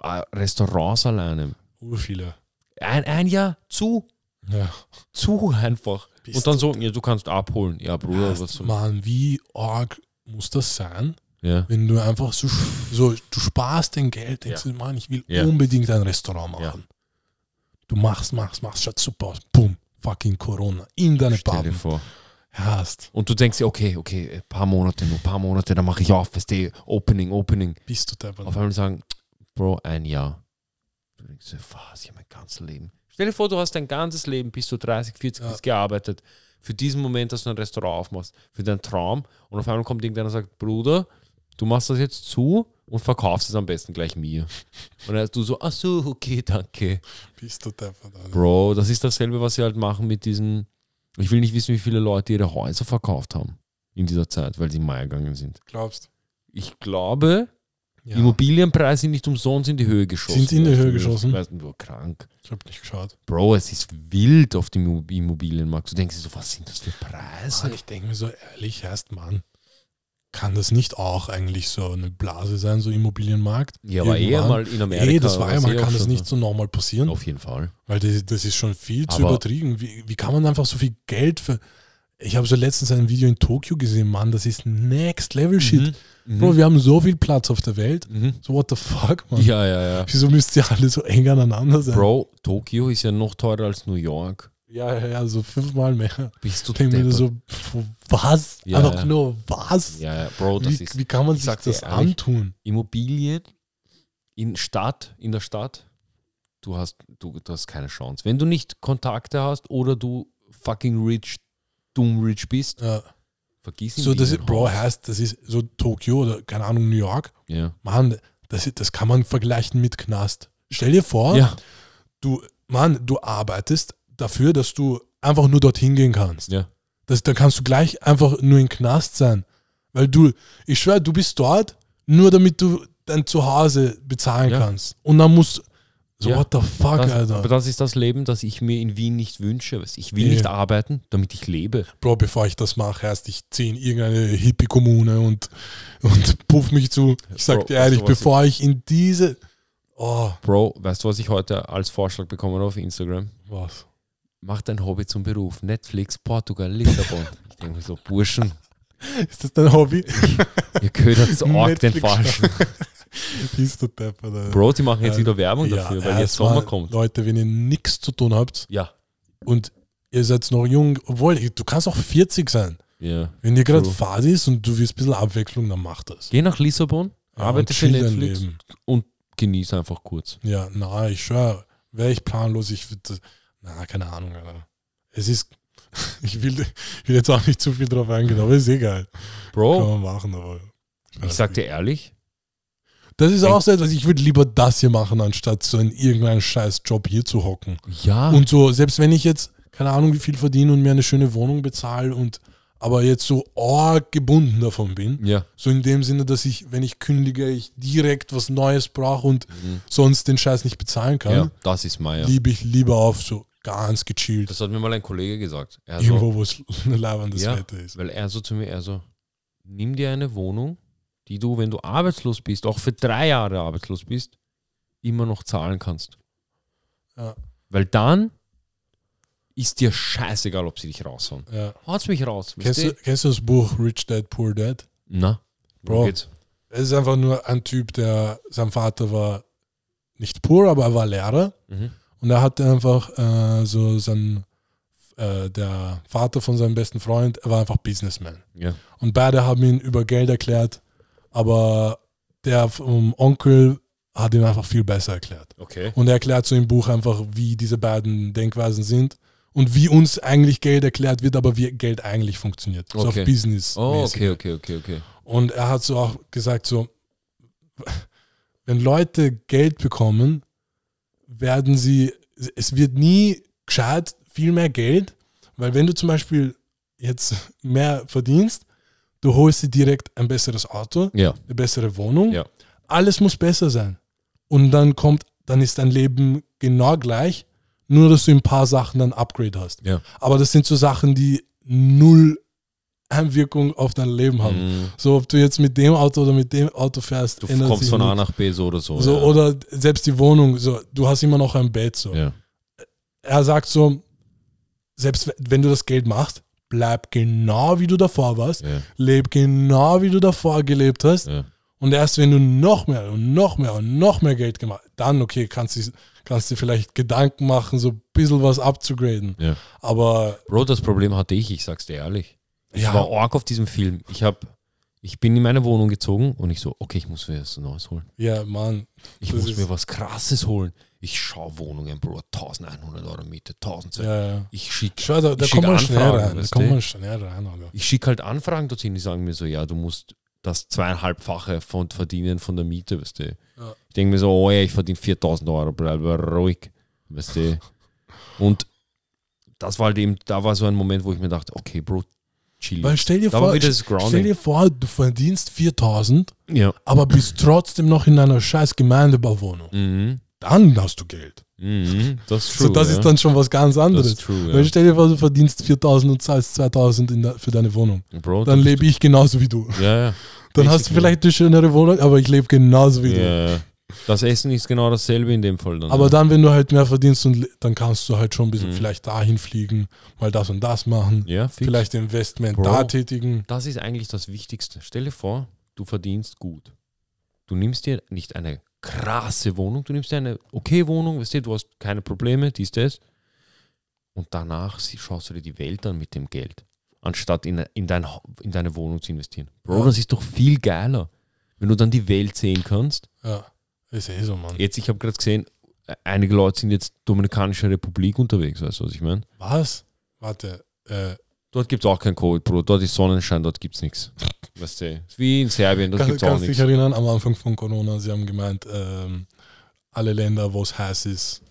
Speaker 2: äh, Restaurants alleine.
Speaker 1: Ur viele.
Speaker 2: Ein, ein Jahr zu.
Speaker 1: Ja.
Speaker 2: Zu einfach.
Speaker 1: Bist
Speaker 2: Und dann so, ja, du kannst abholen. Ja, Bruder, was
Speaker 1: Mann, wie arg muss das sein,
Speaker 2: Ja.
Speaker 1: wenn du einfach so, so du sparst dein Geld, denkst
Speaker 2: Ja.
Speaker 1: du, Mann, ich will
Speaker 2: Ja.
Speaker 1: unbedingt ein Restaurant machen. Du machst, machst, machst, schaut super aus. Boom, fucking Corona. In deine
Speaker 2: Stell dir vor.
Speaker 1: Hast.
Speaker 2: Und du denkst dir, okay, okay, ein paar Monate, nur ein paar Monate, dann mache ich auf, weißt du, Opening, Opening.
Speaker 1: Bist du Tepper.
Speaker 2: Auf einmal sagen, Bro, ein Jahr. Du denkst dir, was, ich mein ganzes Leben. Stell dir vor, du hast dein ganzes Leben, bis du 30, 40
Speaker 1: Ja.
Speaker 2: bist, gearbeitet. Für diesen Moment, dass du ein Restaurant aufmachst. Für deinen Traum. Und auf einmal kommt irgendeiner und sagt, Bruder, du machst das jetzt zu und verkaufst es am besten gleich mir. Und dann du so, ach so, okay, danke.
Speaker 1: Bist du Tepper. Alter.
Speaker 2: Bro, das ist dasselbe, was sie halt machen mit diesen. Ich will nicht wissen, wie viele Leute ihre Häuser verkauft haben in dieser Zeit, weil sie in Mai gegangen sind.
Speaker 1: Glaubst
Speaker 2: Ich glaube,
Speaker 1: ja.
Speaker 2: Immobilienpreise sind nicht umsonst in die Höhe geschossen.
Speaker 1: Sind in die Höhe geschossen?
Speaker 2: Weißt du, nur krank.
Speaker 1: Ich habe nicht geschaut.
Speaker 2: Bro, es ist wild auf dem Immo- Immobilienmarkt. Du denkst dir so, was sind das für Preise?
Speaker 1: Mann, ich denke mir so ehrlich, erst Mann, kann das nicht auch eigentlich so eine Blase sein, so Immobilienmarkt?
Speaker 2: ja, aber eher mal in Amerika.
Speaker 1: Ey, das war ja mal,
Speaker 2: eh
Speaker 1: kann das nicht so nochmal passieren?
Speaker 2: Auf jeden Fall.
Speaker 1: Weil das, das ist schon viel zu
Speaker 2: Aber-
Speaker 1: übertrieben. Wie, wie kann man einfach so viel Geld für. Ich habe so letztens ein Video in Tokio gesehen, Mann, das ist Next Level Shit.
Speaker 2: Mhm.
Speaker 1: Bro, wir haben so viel Platz auf der Welt.
Speaker 2: Mhm.
Speaker 1: So, what the fuck, Mann?
Speaker 2: Ja, ja, ja.
Speaker 1: Wieso müsst ihr alle so eng aneinander sein?
Speaker 2: Bro, Tokio ist ja noch teurer als New York.
Speaker 1: Ja, ja, ja, so fünfmal mehr.
Speaker 2: Bist du
Speaker 1: Ich denke mir so, was?
Speaker 2: Ja,
Speaker 1: Einfach
Speaker 2: ja.
Speaker 1: nur was?
Speaker 2: Ja, ja, Bro, das
Speaker 1: wie,
Speaker 2: ist
Speaker 1: wie kann man
Speaker 2: ich
Speaker 1: sich das
Speaker 2: ehrlich,
Speaker 1: antun?
Speaker 2: Immobilien in Stadt, in der Stadt. Du hast, du, du hast keine Chance. Wenn du nicht Kontakte hast oder du fucking rich, dumm rich bist,
Speaker 1: Ja.
Speaker 2: vergiss
Speaker 1: So, das ist. Bro, heißt, das ist so Tokio oder keine Ahnung, New York.
Speaker 2: Ja.
Speaker 1: Mann, das, das kann man vergleichen mit Knast. Stell dir vor,
Speaker 2: Ja.
Speaker 1: du, Mann, du arbeitest dafür, dass du einfach nur dorthin gehen kannst.
Speaker 2: Ja.
Speaker 1: Das, dann kannst du gleich einfach nur in Knast sein. Weil du, ich schwöre, du bist dort, nur damit du dein Zuhause bezahlen
Speaker 2: Ja.
Speaker 1: kannst. Und dann musst so,
Speaker 2: Ja.
Speaker 1: what the fuck,
Speaker 2: Das,
Speaker 1: Alter.
Speaker 2: aber das ist das Leben, das ich mir in Wien nicht wünsche. Ich will
Speaker 1: Ja.
Speaker 2: nicht arbeiten, damit ich lebe.
Speaker 1: Bro, bevor ich das mache, erst ich ziehe in irgendeine Hippie-Kommune und, und puff mich zu. Ich sag
Speaker 2: Bro,
Speaker 1: dir
Speaker 2: weißt
Speaker 1: ehrlich,
Speaker 2: du,
Speaker 1: bevor ich in diese. Oh,
Speaker 2: Bro, weißt du, was ich heute als Vorschlag bekommen habe auf Instagram?
Speaker 1: was?
Speaker 2: Mach dein Hobby zum Beruf. Netflix, Portugal, Lissabon. (laughs) ich denke mir so, Burschen,
Speaker 1: Ist das dein Hobby? (laughs)
Speaker 2: ihr ködert so arg den Falschen. (laughs)
Speaker 1: Bist du Alter.
Speaker 2: Bro, die machen jetzt
Speaker 1: Ja,
Speaker 2: wieder Werbung dafür, weil jetzt Sommer kommt.
Speaker 1: Leute, wenn ihr nichts zu tun habt
Speaker 2: Ja.
Speaker 1: und ihr seid noch jung, obwohl du kannst auch 40 sein.
Speaker 2: Ja.
Speaker 1: Wenn dir gerade. Phase ist und du willst ein bisschen Abwechslung, dann mach das.
Speaker 2: Geh nach Lissabon,
Speaker 1: Ja,
Speaker 2: arbeite
Speaker 1: und
Speaker 2: für Netflix und genieß einfach kurz.
Speaker 1: Ja, na, ich schwöre, wäre ich planlos, ich würde, na, keine Ahnung, Alter. Es ist, (laughs) ich will, ich will jetzt auch nicht zu viel drauf eingehen, aber ist eh geil. Kann
Speaker 2: Bro,
Speaker 1: man machen, aber.
Speaker 2: ich sag dir ehrlich,
Speaker 1: Das ist auch so etwas, ich würde lieber das hier machen, anstatt so in irgendeinen scheiß Job hier zu hocken.
Speaker 2: ja,
Speaker 1: Und so, selbst wenn ich jetzt, keine Ahnung, wie viel verdiene und mir eine schöne Wohnung bezahle und aber jetzt so arg gebunden davon bin,
Speaker 2: ja.
Speaker 1: so in dem Sinne, dass ich, wenn ich kündige, ich direkt was Neues brauche und
Speaker 2: Mhm.
Speaker 1: sonst den Scheiß nicht bezahlen kann,
Speaker 2: Ja, das ist Meier.
Speaker 1: liebe ich lieber auf so ganz gechillt.
Speaker 2: Das hat mir mal ein Kollege gesagt. Er so,
Speaker 1: Irgendwo, wo es (laughs) leibendes
Speaker 2: Ja.
Speaker 1: Wetter ist.
Speaker 2: weil er so zu mir, er so, nimm dir eine Wohnung, die du, wenn du arbeitslos bist, auch für drei Jahre arbeitslos bist, immer noch zahlen kannst.
Speaker 1: Ja.
Speaker 2: Weil dann ist dir scheißegal, ob sie dich raushauen.
Speaker 1: Ja.
Speaker 2: Haut's mich raus.
Speaker 1: Kennst, du, kennst du das Buch Rich Dad Poor Dad?
Speaker 2: Na,
Speaker 1: Bro.
Speaker 2: Bro. geht's?
Speaker 1: Es ist einfach nur ein Typ, der, sein Vater war nicht poor, aber er war Lehrer.
Speaker 2: Mhm.
Speaker 1: Und er hatte einfach äh, so sein, äh, der Vater von seinem besten Freund, er war einfach Businessman.
Speaker 2: Ja.
Speaker 1: Und beide haben ihn über Geld erklärt, aber der vom Onkel hat ihm einfach viel besser erklärt.
Speaker 2: Okay.
Speaker 1: Und er erklärt so im Buch einfach, wie diese beiden Denkweisen sind und wie uns eigentlich Geld erklärt wird, aber wie Geld eigentlich funktioniert. So
Speaker 2: Okay.
Speaker 1: auf Business.
Speaker 2: Oh, okay, okay, okay, okay.
Speaker 1: Und er hat so auch gesagt, so, (laughs) wenn Leute Geld bekommen, werden sie, es wird nie gescheit viel mehr Geld, weil wenn du zum Beispiel jetzt mehr verdienst, du holst dir direkt ein besseres Auto,
Speaker 2: Ja.
Speaker 1: eine bessere Wohnung,
Speaker 2: Ja.
Speaker 1: alles muss besser sein. Und dann kommt, dann ist dein Leben genau gleich, nur dass du ein paar Sachen dann Upgrade hast.
Speaker 2: Ja.
Speaker 1: Aber das sind so Sachen, die null Einwirkung auf dein Leben haben.
Speaker 2: Mhm.
Speaker 1: So, ob du jetzt mit dem Auto oder mit dem Auto fährst,
Speaker 2: Du kommst von A nach B so oder so.
Speaker 1: So,
Speaker 2: ja.
Speaker 1: Oder selbst die Wohnung, so, du hast immer noch ein Bett. So.
Speaker 2: ja.
Speaker 1: Er sagt so, selbst wenn du das Geld machst, bleib genau wie du davor warst,
Speaker 2: Ja.
Speaker 1: leb genau wie du davor gelebt hast.
Speaker 2: Ja.
Speaker 1: Und erst wenn du noch mehr und noch mehr und noch mehr Geld gemacht dann, okay, kannst du kannst dir vielleicht Gedanken machen, so ein bisschen was abzugraden.
Speaker 2: Ja.
Speaker 1: Aber
Speaker 2: Bro, das Problem hatte ich, ich sag's dir ehrlich. Ich
Speaker 1: Ja.
Speaker 2: war arg auf diesem Film. Ich hab, ich bin in meine Wohnung gezogen und ich so, okay, ich muss mir was Neues holen.
Speaker 1: ja, Mann,
Speaker 2: Ich muss mir was Krasses holen. Ich schau Wohnungen, Bro, 1100 Euro Miete, 1200.
Speaker 1: ja, ja.
Speaker 2: Ich schick,
Speaker 1: Schau, da, da
Speaker 2: Ich
Speaker 1: kommt
Speaker 2: schick
Speaker 1: man schnell
Speaker 2: Anfragen,
Speaker 1: rein. Da kommt man schnell rein. Alter.
Speaker 2: ich schick halt Anfragen dorthin, die sagen mir so, ja, du musst das zweieinhalbfache von verdienen von der Miete, weißt du.
Speaker 1: Ja.
Speaker 2: Ich denke mir so, oh ja, ich verdiene 4000 Euro, bleib ruhig, weißt du. Und das war halt eben, da war so ein Moment, wo ich mir dachte, okay, Bro, chill.
Speaker 1: Weil stell dir
Speaker 2: da
Speaker 1: vor, stell dir vor, du verdienst 4000,
Speaker 2: Ja.
Speaker 1: aber bist trotzdem noch in einer scheiß Gemeindebauwohnung.
Speaker 2: Mhm.
Speaker 1: Dann hast du Geld.
Speaker 2: Mhm. Das ist (laughs) true.
Speaker 1: so, das
Speaker 2: ja.
Speaker 1: ist dann schon was ganz anderes.
Speaker 2: true,
Speaker 1: Weil stell dir vor, du verdienst 4000 und zahlst 2000 in der, für deine Wohnung.
Speaker 2: Bro,
Speaker 1: Dann lebe ich genauso wie du.
Speaker 2: Ja, ja.
Speaker 1: Dann hast du vielleicht eine schönere Wohnung, aber ich lebe genauso wie du.
Speaker 2: Das Essen ist genau dasselbe in dem Fall dann.
Speaker 1: Aber
Speaker 2: ja.
Speaker 1: dann, wenn du halt mehr verdienst, und dann kannst du halt schon ein bisschen
Speaker 2: Mhm.
Speaker 1: vielleicht dahin fliegen, mal das und das machen,
Speaker 2: ja, fix.
Speaker 1: vielleicht Investment
Speaker 2: Bro.
Speaker 1: da tätigen.
Speaker 2: Das ist eigentlich das Wichtigste. Stell dir vor, du verdienst gut. Du nimmst dir nicht eine krasse Wohnung, du nimmst dir eine okay Wohnung, weißt du, du hast keine Probleme, dies, das. Und danach schaust du dir die Welt an mit dem Geld, anstatt in, in, dein, in deine Wohnung zu investieren. Bro,
Speaker 1: Ja.
Speaker 2: das ist doch viel geiler, wenn du dann die Welt sehen kannst.
Speaker 1: Ja, ist eh so, Mann.
Speaker 2: Jetzt, ich habe gerade gesehen, einige Leute sind jetzt Dominikanische Republik unterwegs, weißt du, was ich meine?
Speaker 1: Was? Warte, äh,
Speaker 2: Dort gibt es auch kein Covid, Bro. Dort ist Sonnenschein, dort gibt es nichts. Weißt du, wie in Serbien, dort
Speaker 1: kann,
Speaker 2: gibt es auch
Speaker 1: kannst dich
Speaker 2: nichts.
Speaker 1: erinnern, am Anfang von Corona, sie haben gemeint, ähm, alle Länder, wo es heiß ist,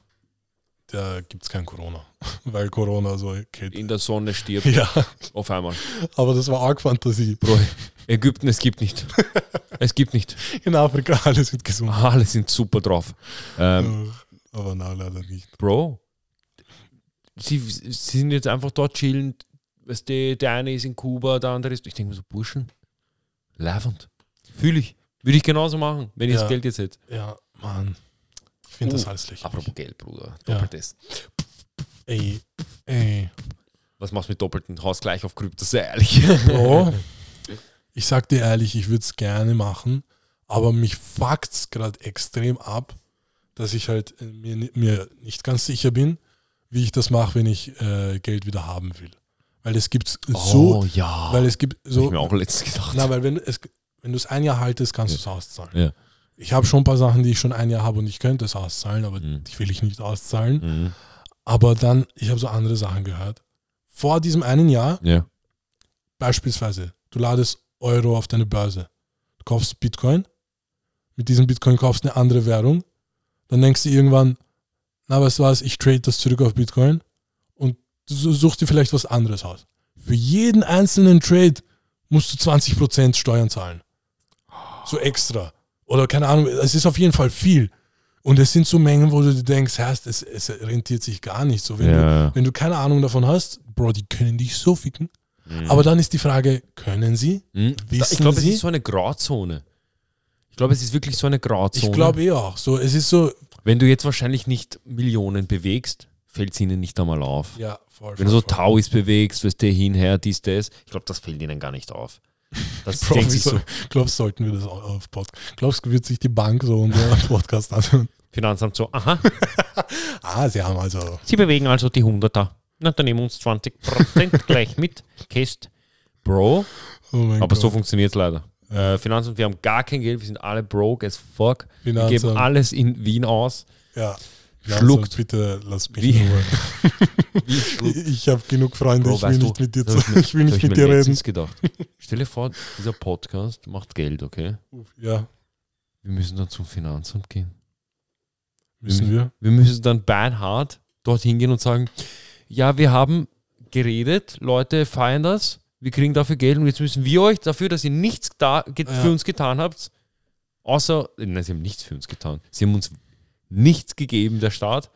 Speaker 1: da gibt es kein Corona, (laughs) weil Corona so geht.
Speaker 2: In der Sonne stirbt
Speaker 1: Ja,
Speaker 2: auf einmal.
Speaker 1: aber das war arg Fantasie.
Speaker 2: Bro, Ägypten, es gibt nicht. Es gibt nicht.
Speaker 1: In Afrika, alles wird gesund.
Speaker 2: Alle sind super drauf. Ähm,
Speaker 1: Äh, aber na, leider nicht.
Speaker 2: Bro, sie, sie sind jetzt einfach dort chillen. Weißt du, der eine ist in Kuba, der andere ist. Ich denke mir so, Burschen, leibend. Fühle ich. Würde ich genauso machen, wenn ich
Speaker 1: Ja.
Speaker 2: das Geld jetzt hätte.
Speaker 1: Ja, Mann. Ich finde das
Speaker 2: Uh,
Speaker 1: alles lächerlich.
Speaker 2: Apropos Geld, Bruder.
Speaker 1: Ja.
Speaker 2: Doppeltes.
Speaker 1: Ey, ey.
Speaker 2: Was machst du mit doppelten Haus gleich auf Krypto? Sehr ehrlich.
Speaker 1: Bro, (laughs) ich sag dir ehrlich, ich würde es gerne machen, aber mich fuckt's gerade extrem ab, dass ich halt äh, mir, mir nicht ganz sicher bin, wie ich das mache, wenn ich äh, Geld wieder haben will. Weil es gibt so,
Speaker 2: oh, ja.
Speaker 1: weil es gibt
Speaker 2: Hab ich
Speaker 1: so,
Speaker 2: mir auch letztens gedacht.
Speaker 1: na, weil wenn es wenn du es ein Jahr haltest, kannst du es auszahlen.
Speaker 2: Ja.
Speaker 1: Ich habe schon ein paar Sachen, die ich schon ein Jahr habe und ich könnte es auszahlen, aber
Speaker 2: Mhm.
Speaker 1: die will ich nicht auszahlen.
Speaker 2: Mhm.
Speaker 1: Aber dann, ich habe so andere Sachen gehört. Vor diesem einen Jahr
Speaker 2: Ja.
Speaker 1: Beispielsweise, du ladest Euro auf deine Börse. Du kaufst Bitcoin. Mit diesem Bitcoin kaufst du eine andere Währung. Dann denkst du irgendwann, na, weißt du was, ich trade das zurück auf Bitcoin und suchst dir vielleicht was anderes aus. Für jeden einzelnen Trade musst du 20% Steuern zahlen. So extra. Oder keine Ahnung, es ist auf jeden Fall viel. Und es sind so Mengen, wo du denkst, Herrst, es, es rentiert sich gar nicht. So, wenn, du,
Speaker 2: ja.
Speaker 1: wenn du keine Ahnung davon hast, Bro, die können dich so ficken.
Speaker 2: Mhm.
Speaker 1: Aber dann ist die Frage, können sie?
Speaker 2: Mhm.
Speaker 1: wissen
Speaker 2: ich glaube, es ist so eine Grauzone. Ich glaube, es ist wirklich so eine Grauzone.
Speaker 1: Ich glaube eh auch. So, es ist so,
Speaker 2: Wenn du jetzt wahrscheinlich nicht Millionen bewegst, fällt es ihnen nicht einmal auf.
Speaker 1: ja, voll.
Speaker 2: Wenn du so
Speaker 1: voll, voll.
Speaker 2: Tauis bewegst, wirst du hin, her, dies, das, ich glaube, das fällt ihnen gar nicht auf. Das (laughs) sich
Speaker 1: wieso-
Speaker 2: so,
Speaker 1: Glaubst sollten wir das auf Podcast? Glaubst du, wird sich die Bank so unser (laughs) Podcast anhören?
Speaker 2: Finanzamt so, aha, (laughs)
Speaker 1: Ah, sie haben also.
Speaker 2: sie bewegen also die Hunderter. Na, dann nehmen wir uns 20% gleich mit. Käst. Bro,
Speaker 1: Oh
Speaker 2: aber
Speaker 1: Gott.
Speaker 2: so funktioniert es leider. Äh, Finanzamt, wir haben gar kein Geld, wir sind alle broke as fuck. Wir
Speaker 1: Finanzamt.
Speaker 2: geben alles in Wien aus.
Speaker 1: Ja.
Speaker 2: Schluckt.
Speaker 1: Finanzamt, Bitte lass mich
Speaker 2: Wie-
Speaker 1: Ruhe. (laughs) Ich, ich habe genug Freunde,
Speaker 2: Bro,
Speaker 1: ich will nicht
Speaker 2: du,
Speaker 1: mit dir,
Speaker 2: ich
Speaker 1: will nicht mit dir reden.
Speaker 2: gedacht. Stell dir vor, dieser Podcast macht Geld, okay?
Speaker 1: Ja,
Speaker 2: Wir müssen dann zum Finanzamt gehen.
Speaker 1: müssen wir.
Speaker 2: Wir müssen dann beinhart dorthin gehen und sagen, ja, wir haben geredet, Leute feiern das, wir kriegen dafür Geld und jetzt müssen wir euch dafür, dass ihr nichts da
Speaker 1: Ja.
Speaker 2: für uns getan habt, außer, nein, sie haben nichts für uns getan. Sie haben uns nichts gegeben, der Staat,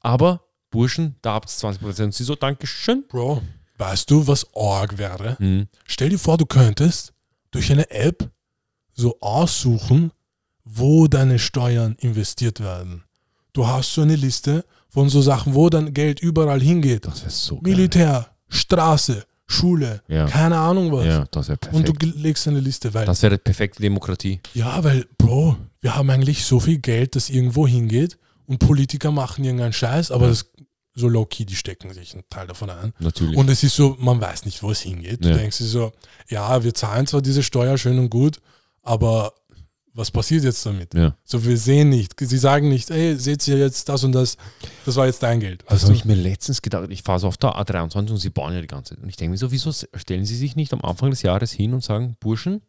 Speaker 2: aber Burschen, da habt ihr 20%. Und sie so, Dankeschön.
Speaker 1: Bro, weißt du, was Org wäre?
Speaker 2: Mhm.
Speaker 1: Stell dir vor, du könntest durch eine App so aussuchen, wo deine Steuern investiert werden. Du hast so eine Liste von so Sachen, wo dein Geld überall hingeht.
Speaker 2: Das wäre so geil.
Speaker 1: Militär, Straße, Schule,
Speaker 2: Ja.
Speaker 1: keine Ahnung was.
Speaker 2: Ja, das wäre
Speaker 1: Und du
Speaker 2: perfekt.
Speaker 1: legst eine Liste, weil,
Speaker 2: Das wäre perfekte Demokratie.
Speaker 1: ja, weil, Bro, wir haben eigentlich so viel Geld, das irgendwo hingeht und Politiker machen irgendeinen Scheiß, aber das so low-key, die stecken sich einen Teil davon ein.
Speaker 2: Natürlich.
Speaker 1: Und es ist so, man weiß nicht, wo es hingeht. Du
Speaker 2: Ja.
Speaker 1: denkst dir so, ja, wir zahlen zwar diese Steuer schön und gut, aber was passiert jetzt damit?
Speaker 2: ja.
Speaker 1: So, wir sehen nicht. Sie sagen nicht, ey, seht ihr jetzt das und das, das war jetzt dein Geld.
Speaker 2: Das
Speaker 1: Also,
Speaker 2: habe ich mir letztens gedacht. Ich fahre so auf der A23 und sie bauen ja die ganze Zeit. Und ich denke mir so, wieso stellen sie sich nicht am Anfang des Jahres hin und sagen, Burschen,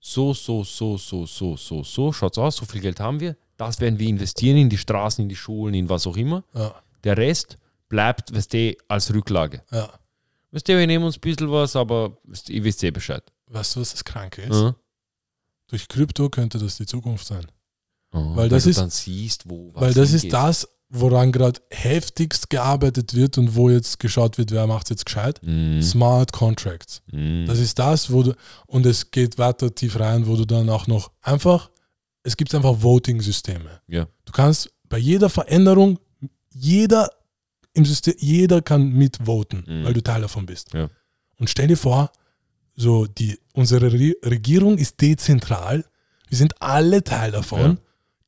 Speaker 2: so, so, so, so, so, so, so, schaut's aus, so viel Geld haben wir. Das werden wir investieren in die Straßen, in die Schulen, in was auch immer.
Speaker 1: ja,
Speaker 2: Der Rest bleibt, weißt du, als Rücklage.
Speaker 1: ja.
Speaker 2: Weißt du, wir nehmen uns ein bisschen was, aber weißt du, ihr wisst eh Bescheid.
Speaker 1: Weißt du, was das Kranke ist?
Speaker 2: Mhm.
Speaker 1: Durch Krypto könnte das die Zukunft sein.
Speaker 2: Oh,
Speaker 1: Weil das
Speaker 2: du
Speaker 1: ist-
Speaker 2: dann siehst, wo was
Speaker 1: Weil das ist das, woran gerade heftigst gearbeitet wird und wo jetzt geschaut wird, wer macht jetzt gescheit.
Speaker 2: Mhm.
Speaker 1: Smart Contracts.
Speaker 2: Mhm.
Speaker 1: Das ist das, wo du, und es geht weiter tief rein, wo du dann auch noch einfach, es gibt einfach Voting-Systeme.
Speaker 2: Ja.
Speaker 1: Du kannst bei jeder Veränderung, jeder im System, jeder kann mitvoten,
Speaker 2: Mhm.
Speaker 1: weil du Teil davon bist.
Speaker 2: Ja.
Speaker 1: Und stell dir vor, so die, unsere Re Regierung ist dezentral, wir sind alle Teil davon,
Speaker 2: Ja.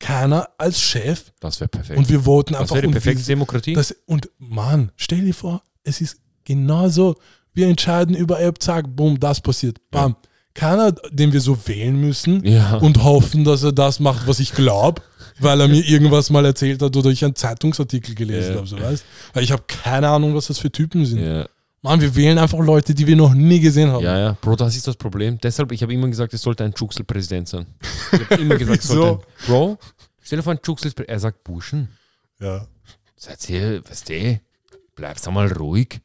Speaker 1: Keiner als Chef
Speaker 2: Das wäre perfekt.
Speaker 1: und wir voten
Speaker 2: das
Speaker 1: einfach
Speaker 2: wäre die perfekte Demokratie.
Speaker 1: das, und Mann, stell dir vor, es ist genauso. Wir entscheiden über App, zack, boom, das passiert. Bam. Keiner, den wir so wählen müssen
Speaker 2: ja.
Speaker 1: und hoffen, dass er das macht, was ich glaube, weil er mir irgendwas mal erzählt hat oder ich einen Zeitungsartikel gelesen
Speaker 2: Ja.
Speaker 1: habe, so weißt Weil ich habe keine Ahnung, was das für Typen sind.
Speaker 2: ja.
Speaker 1: Mann, wir wählen einfach Leute, die wir noch nie gesehen haben.
Speaker 2: Ja, ja, Bro, das ist das Problem. Deshalb, ich habe immer gesagt, es sollte ein Juxel-Präsident sein. Ich habe immer gesagt, es
Speaker 1: Wieso?
Speaker 2: sollte ein, Bro, stell dir vor, ein Juxel Er sagt, Burschen,
Speaker 1: Ja.
Speaker 2: seid ihr, weißt du, bleibt einmal ruhig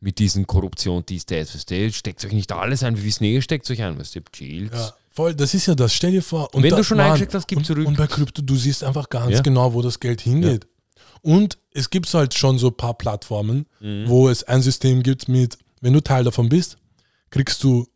Speaker 2: mit diesen Korruption, dies, das, weißt du, steckt euch nicht alles ein, wir wissen eh, steckt euch ein, weißt du, chillt.
Speaker 1: Ja, voll, das ist ja das. Stell dir vor. Und
Speaker 2: Wenn
Speaker 1: da,
Speaker 2: du schon
Speaker 1: Mann,
Speaker 2: eingesteckt hast, gib
Speaker 1: und,
Speaker 2: zurück.
Speaker 1: Und bei Krypto, du siehst einfach ganz
Speaker 2: Ja.
Speaker 1: genau, wo das Geld hingeht. Und es gibt halt schon so ein paar Plattformen,
Speaker 2: Mhm.
Speaker 1: wo es ein System gibt mit, wenn du Teil davon bist, kriegst du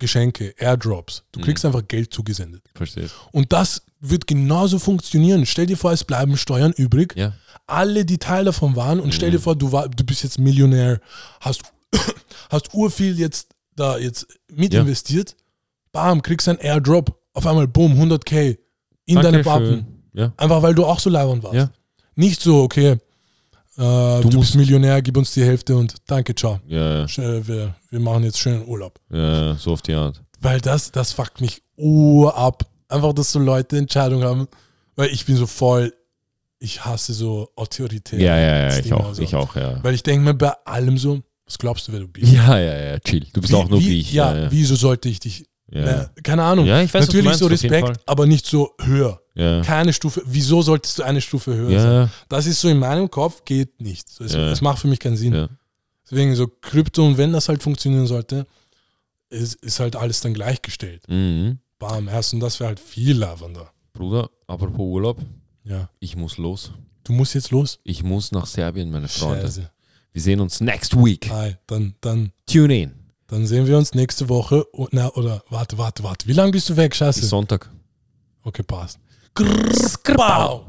Speaker 1: Geschenke, Airdrops. Du
Speaker 2: Mhm.
Speaker 1: kriegst einfach Geld zugesendet.
Speaker 2: Verstehst
Speaker 1: Und das wird genauso funktionieren. Stell dir vor, es bleiben Steuern übrig.
Speaker 2: Ja.
Speaker 1: Alle, die Teil davon waren, und stell dir
Speaker 2: Mhm.
Speaker 1: vor, du, war, du bist jetzt Millionär, hast, (coughs) hast urviel jetzt da jetzt mit
Speaker 2: Ja.
Speaker 1: investiert. Bam, kriegst ein Airdrop. Auf einmal, boom, 100k in deine
Speaker 2: Dankeschön.
Speaker 1: Pappen.
Speaker 2: Ja.
Speaker 1: Einfach weil du auch so leibend warst.
Speaker 2: Ja.
Speaker 1: Nicht so, okay, äh, du,
Speaker 2: musst-
Speaker 1: bist Millionär, gib uns die Hälfte und danke, ciao.
Speaker 2: Ja, ja,
Speaker 1: Wir, wir machen jetzt schönen Urlaub.
Speaker 2: ja, so auf die Art.
Speaker 1: Weil das, das fuckt mich urab. Einfach, dass so Leute Entscheidungen haben. Weil ich bin so voll, ich hasse so Autorität.
Speaker 2: Ja, ja, ja, ich auch,
Speaker 1: so.
Speaker 2: ich auch, ja.
Speaker 1: Weil ich denke mir bei allem so, was glaubst du, wer du bist?
Speaker 2: Ja, ja, ja, chill. Du bist auch nur wie ich.
Speaker 1: Ja,
Speaker 2: Ja, ja.
Speaker 1: wieso sollte ich dich,
Speaker 2: ja.
Speaker 1: na, keine Ahnung.
Speaker 2: Ja, ich weiß,
Speaker 1: Natürlich
Speaker 2: meinst,
Speaker 1: so Respekt, aber nicht so höher.
Speaker 2: ja.
Speaker 1: Keine Stufe, wieso solltest du eine Stufe höher sein?
Speaker 2: Ja,
Speaker 1: Das ist so in meinem Kopf, geht nicht.
Speaker 2: Ja.
Speaker 1: es macht für mich keinen Sinn. Deswegen so Krypto und wenn das halt funktionieren sollte, ist, ist halt alles dann gleichgestellt.
Speaker 2: Mhm.
Speaker 1: Bam, erst und das wäre halt viel lavender.
Speaker 2: Bruder, apropos Urlaub,
Speaker 1: Ja.
Speaker 2: ich muss los.
Speaker 1: Du musst jetzt los.
Speaker 2: Ich muss nach Serbien, meine Freunde.
Speaker 1: Scheiße.
Speaker 2: Wir sehen uns next week.
Speaker 1: Hi, dann, dann,
Speaker 2: Tune in.
Speaker 1: Dann sehen wir uns nächste Woche. Und, na, oder warte, warte, warte. Wie lange bist du weg?
Speaker 2: Bis
Speaker 1: Scheiße.
Speaker 2: Sonntag.
Speaker 1: Okay, passt. Grrr.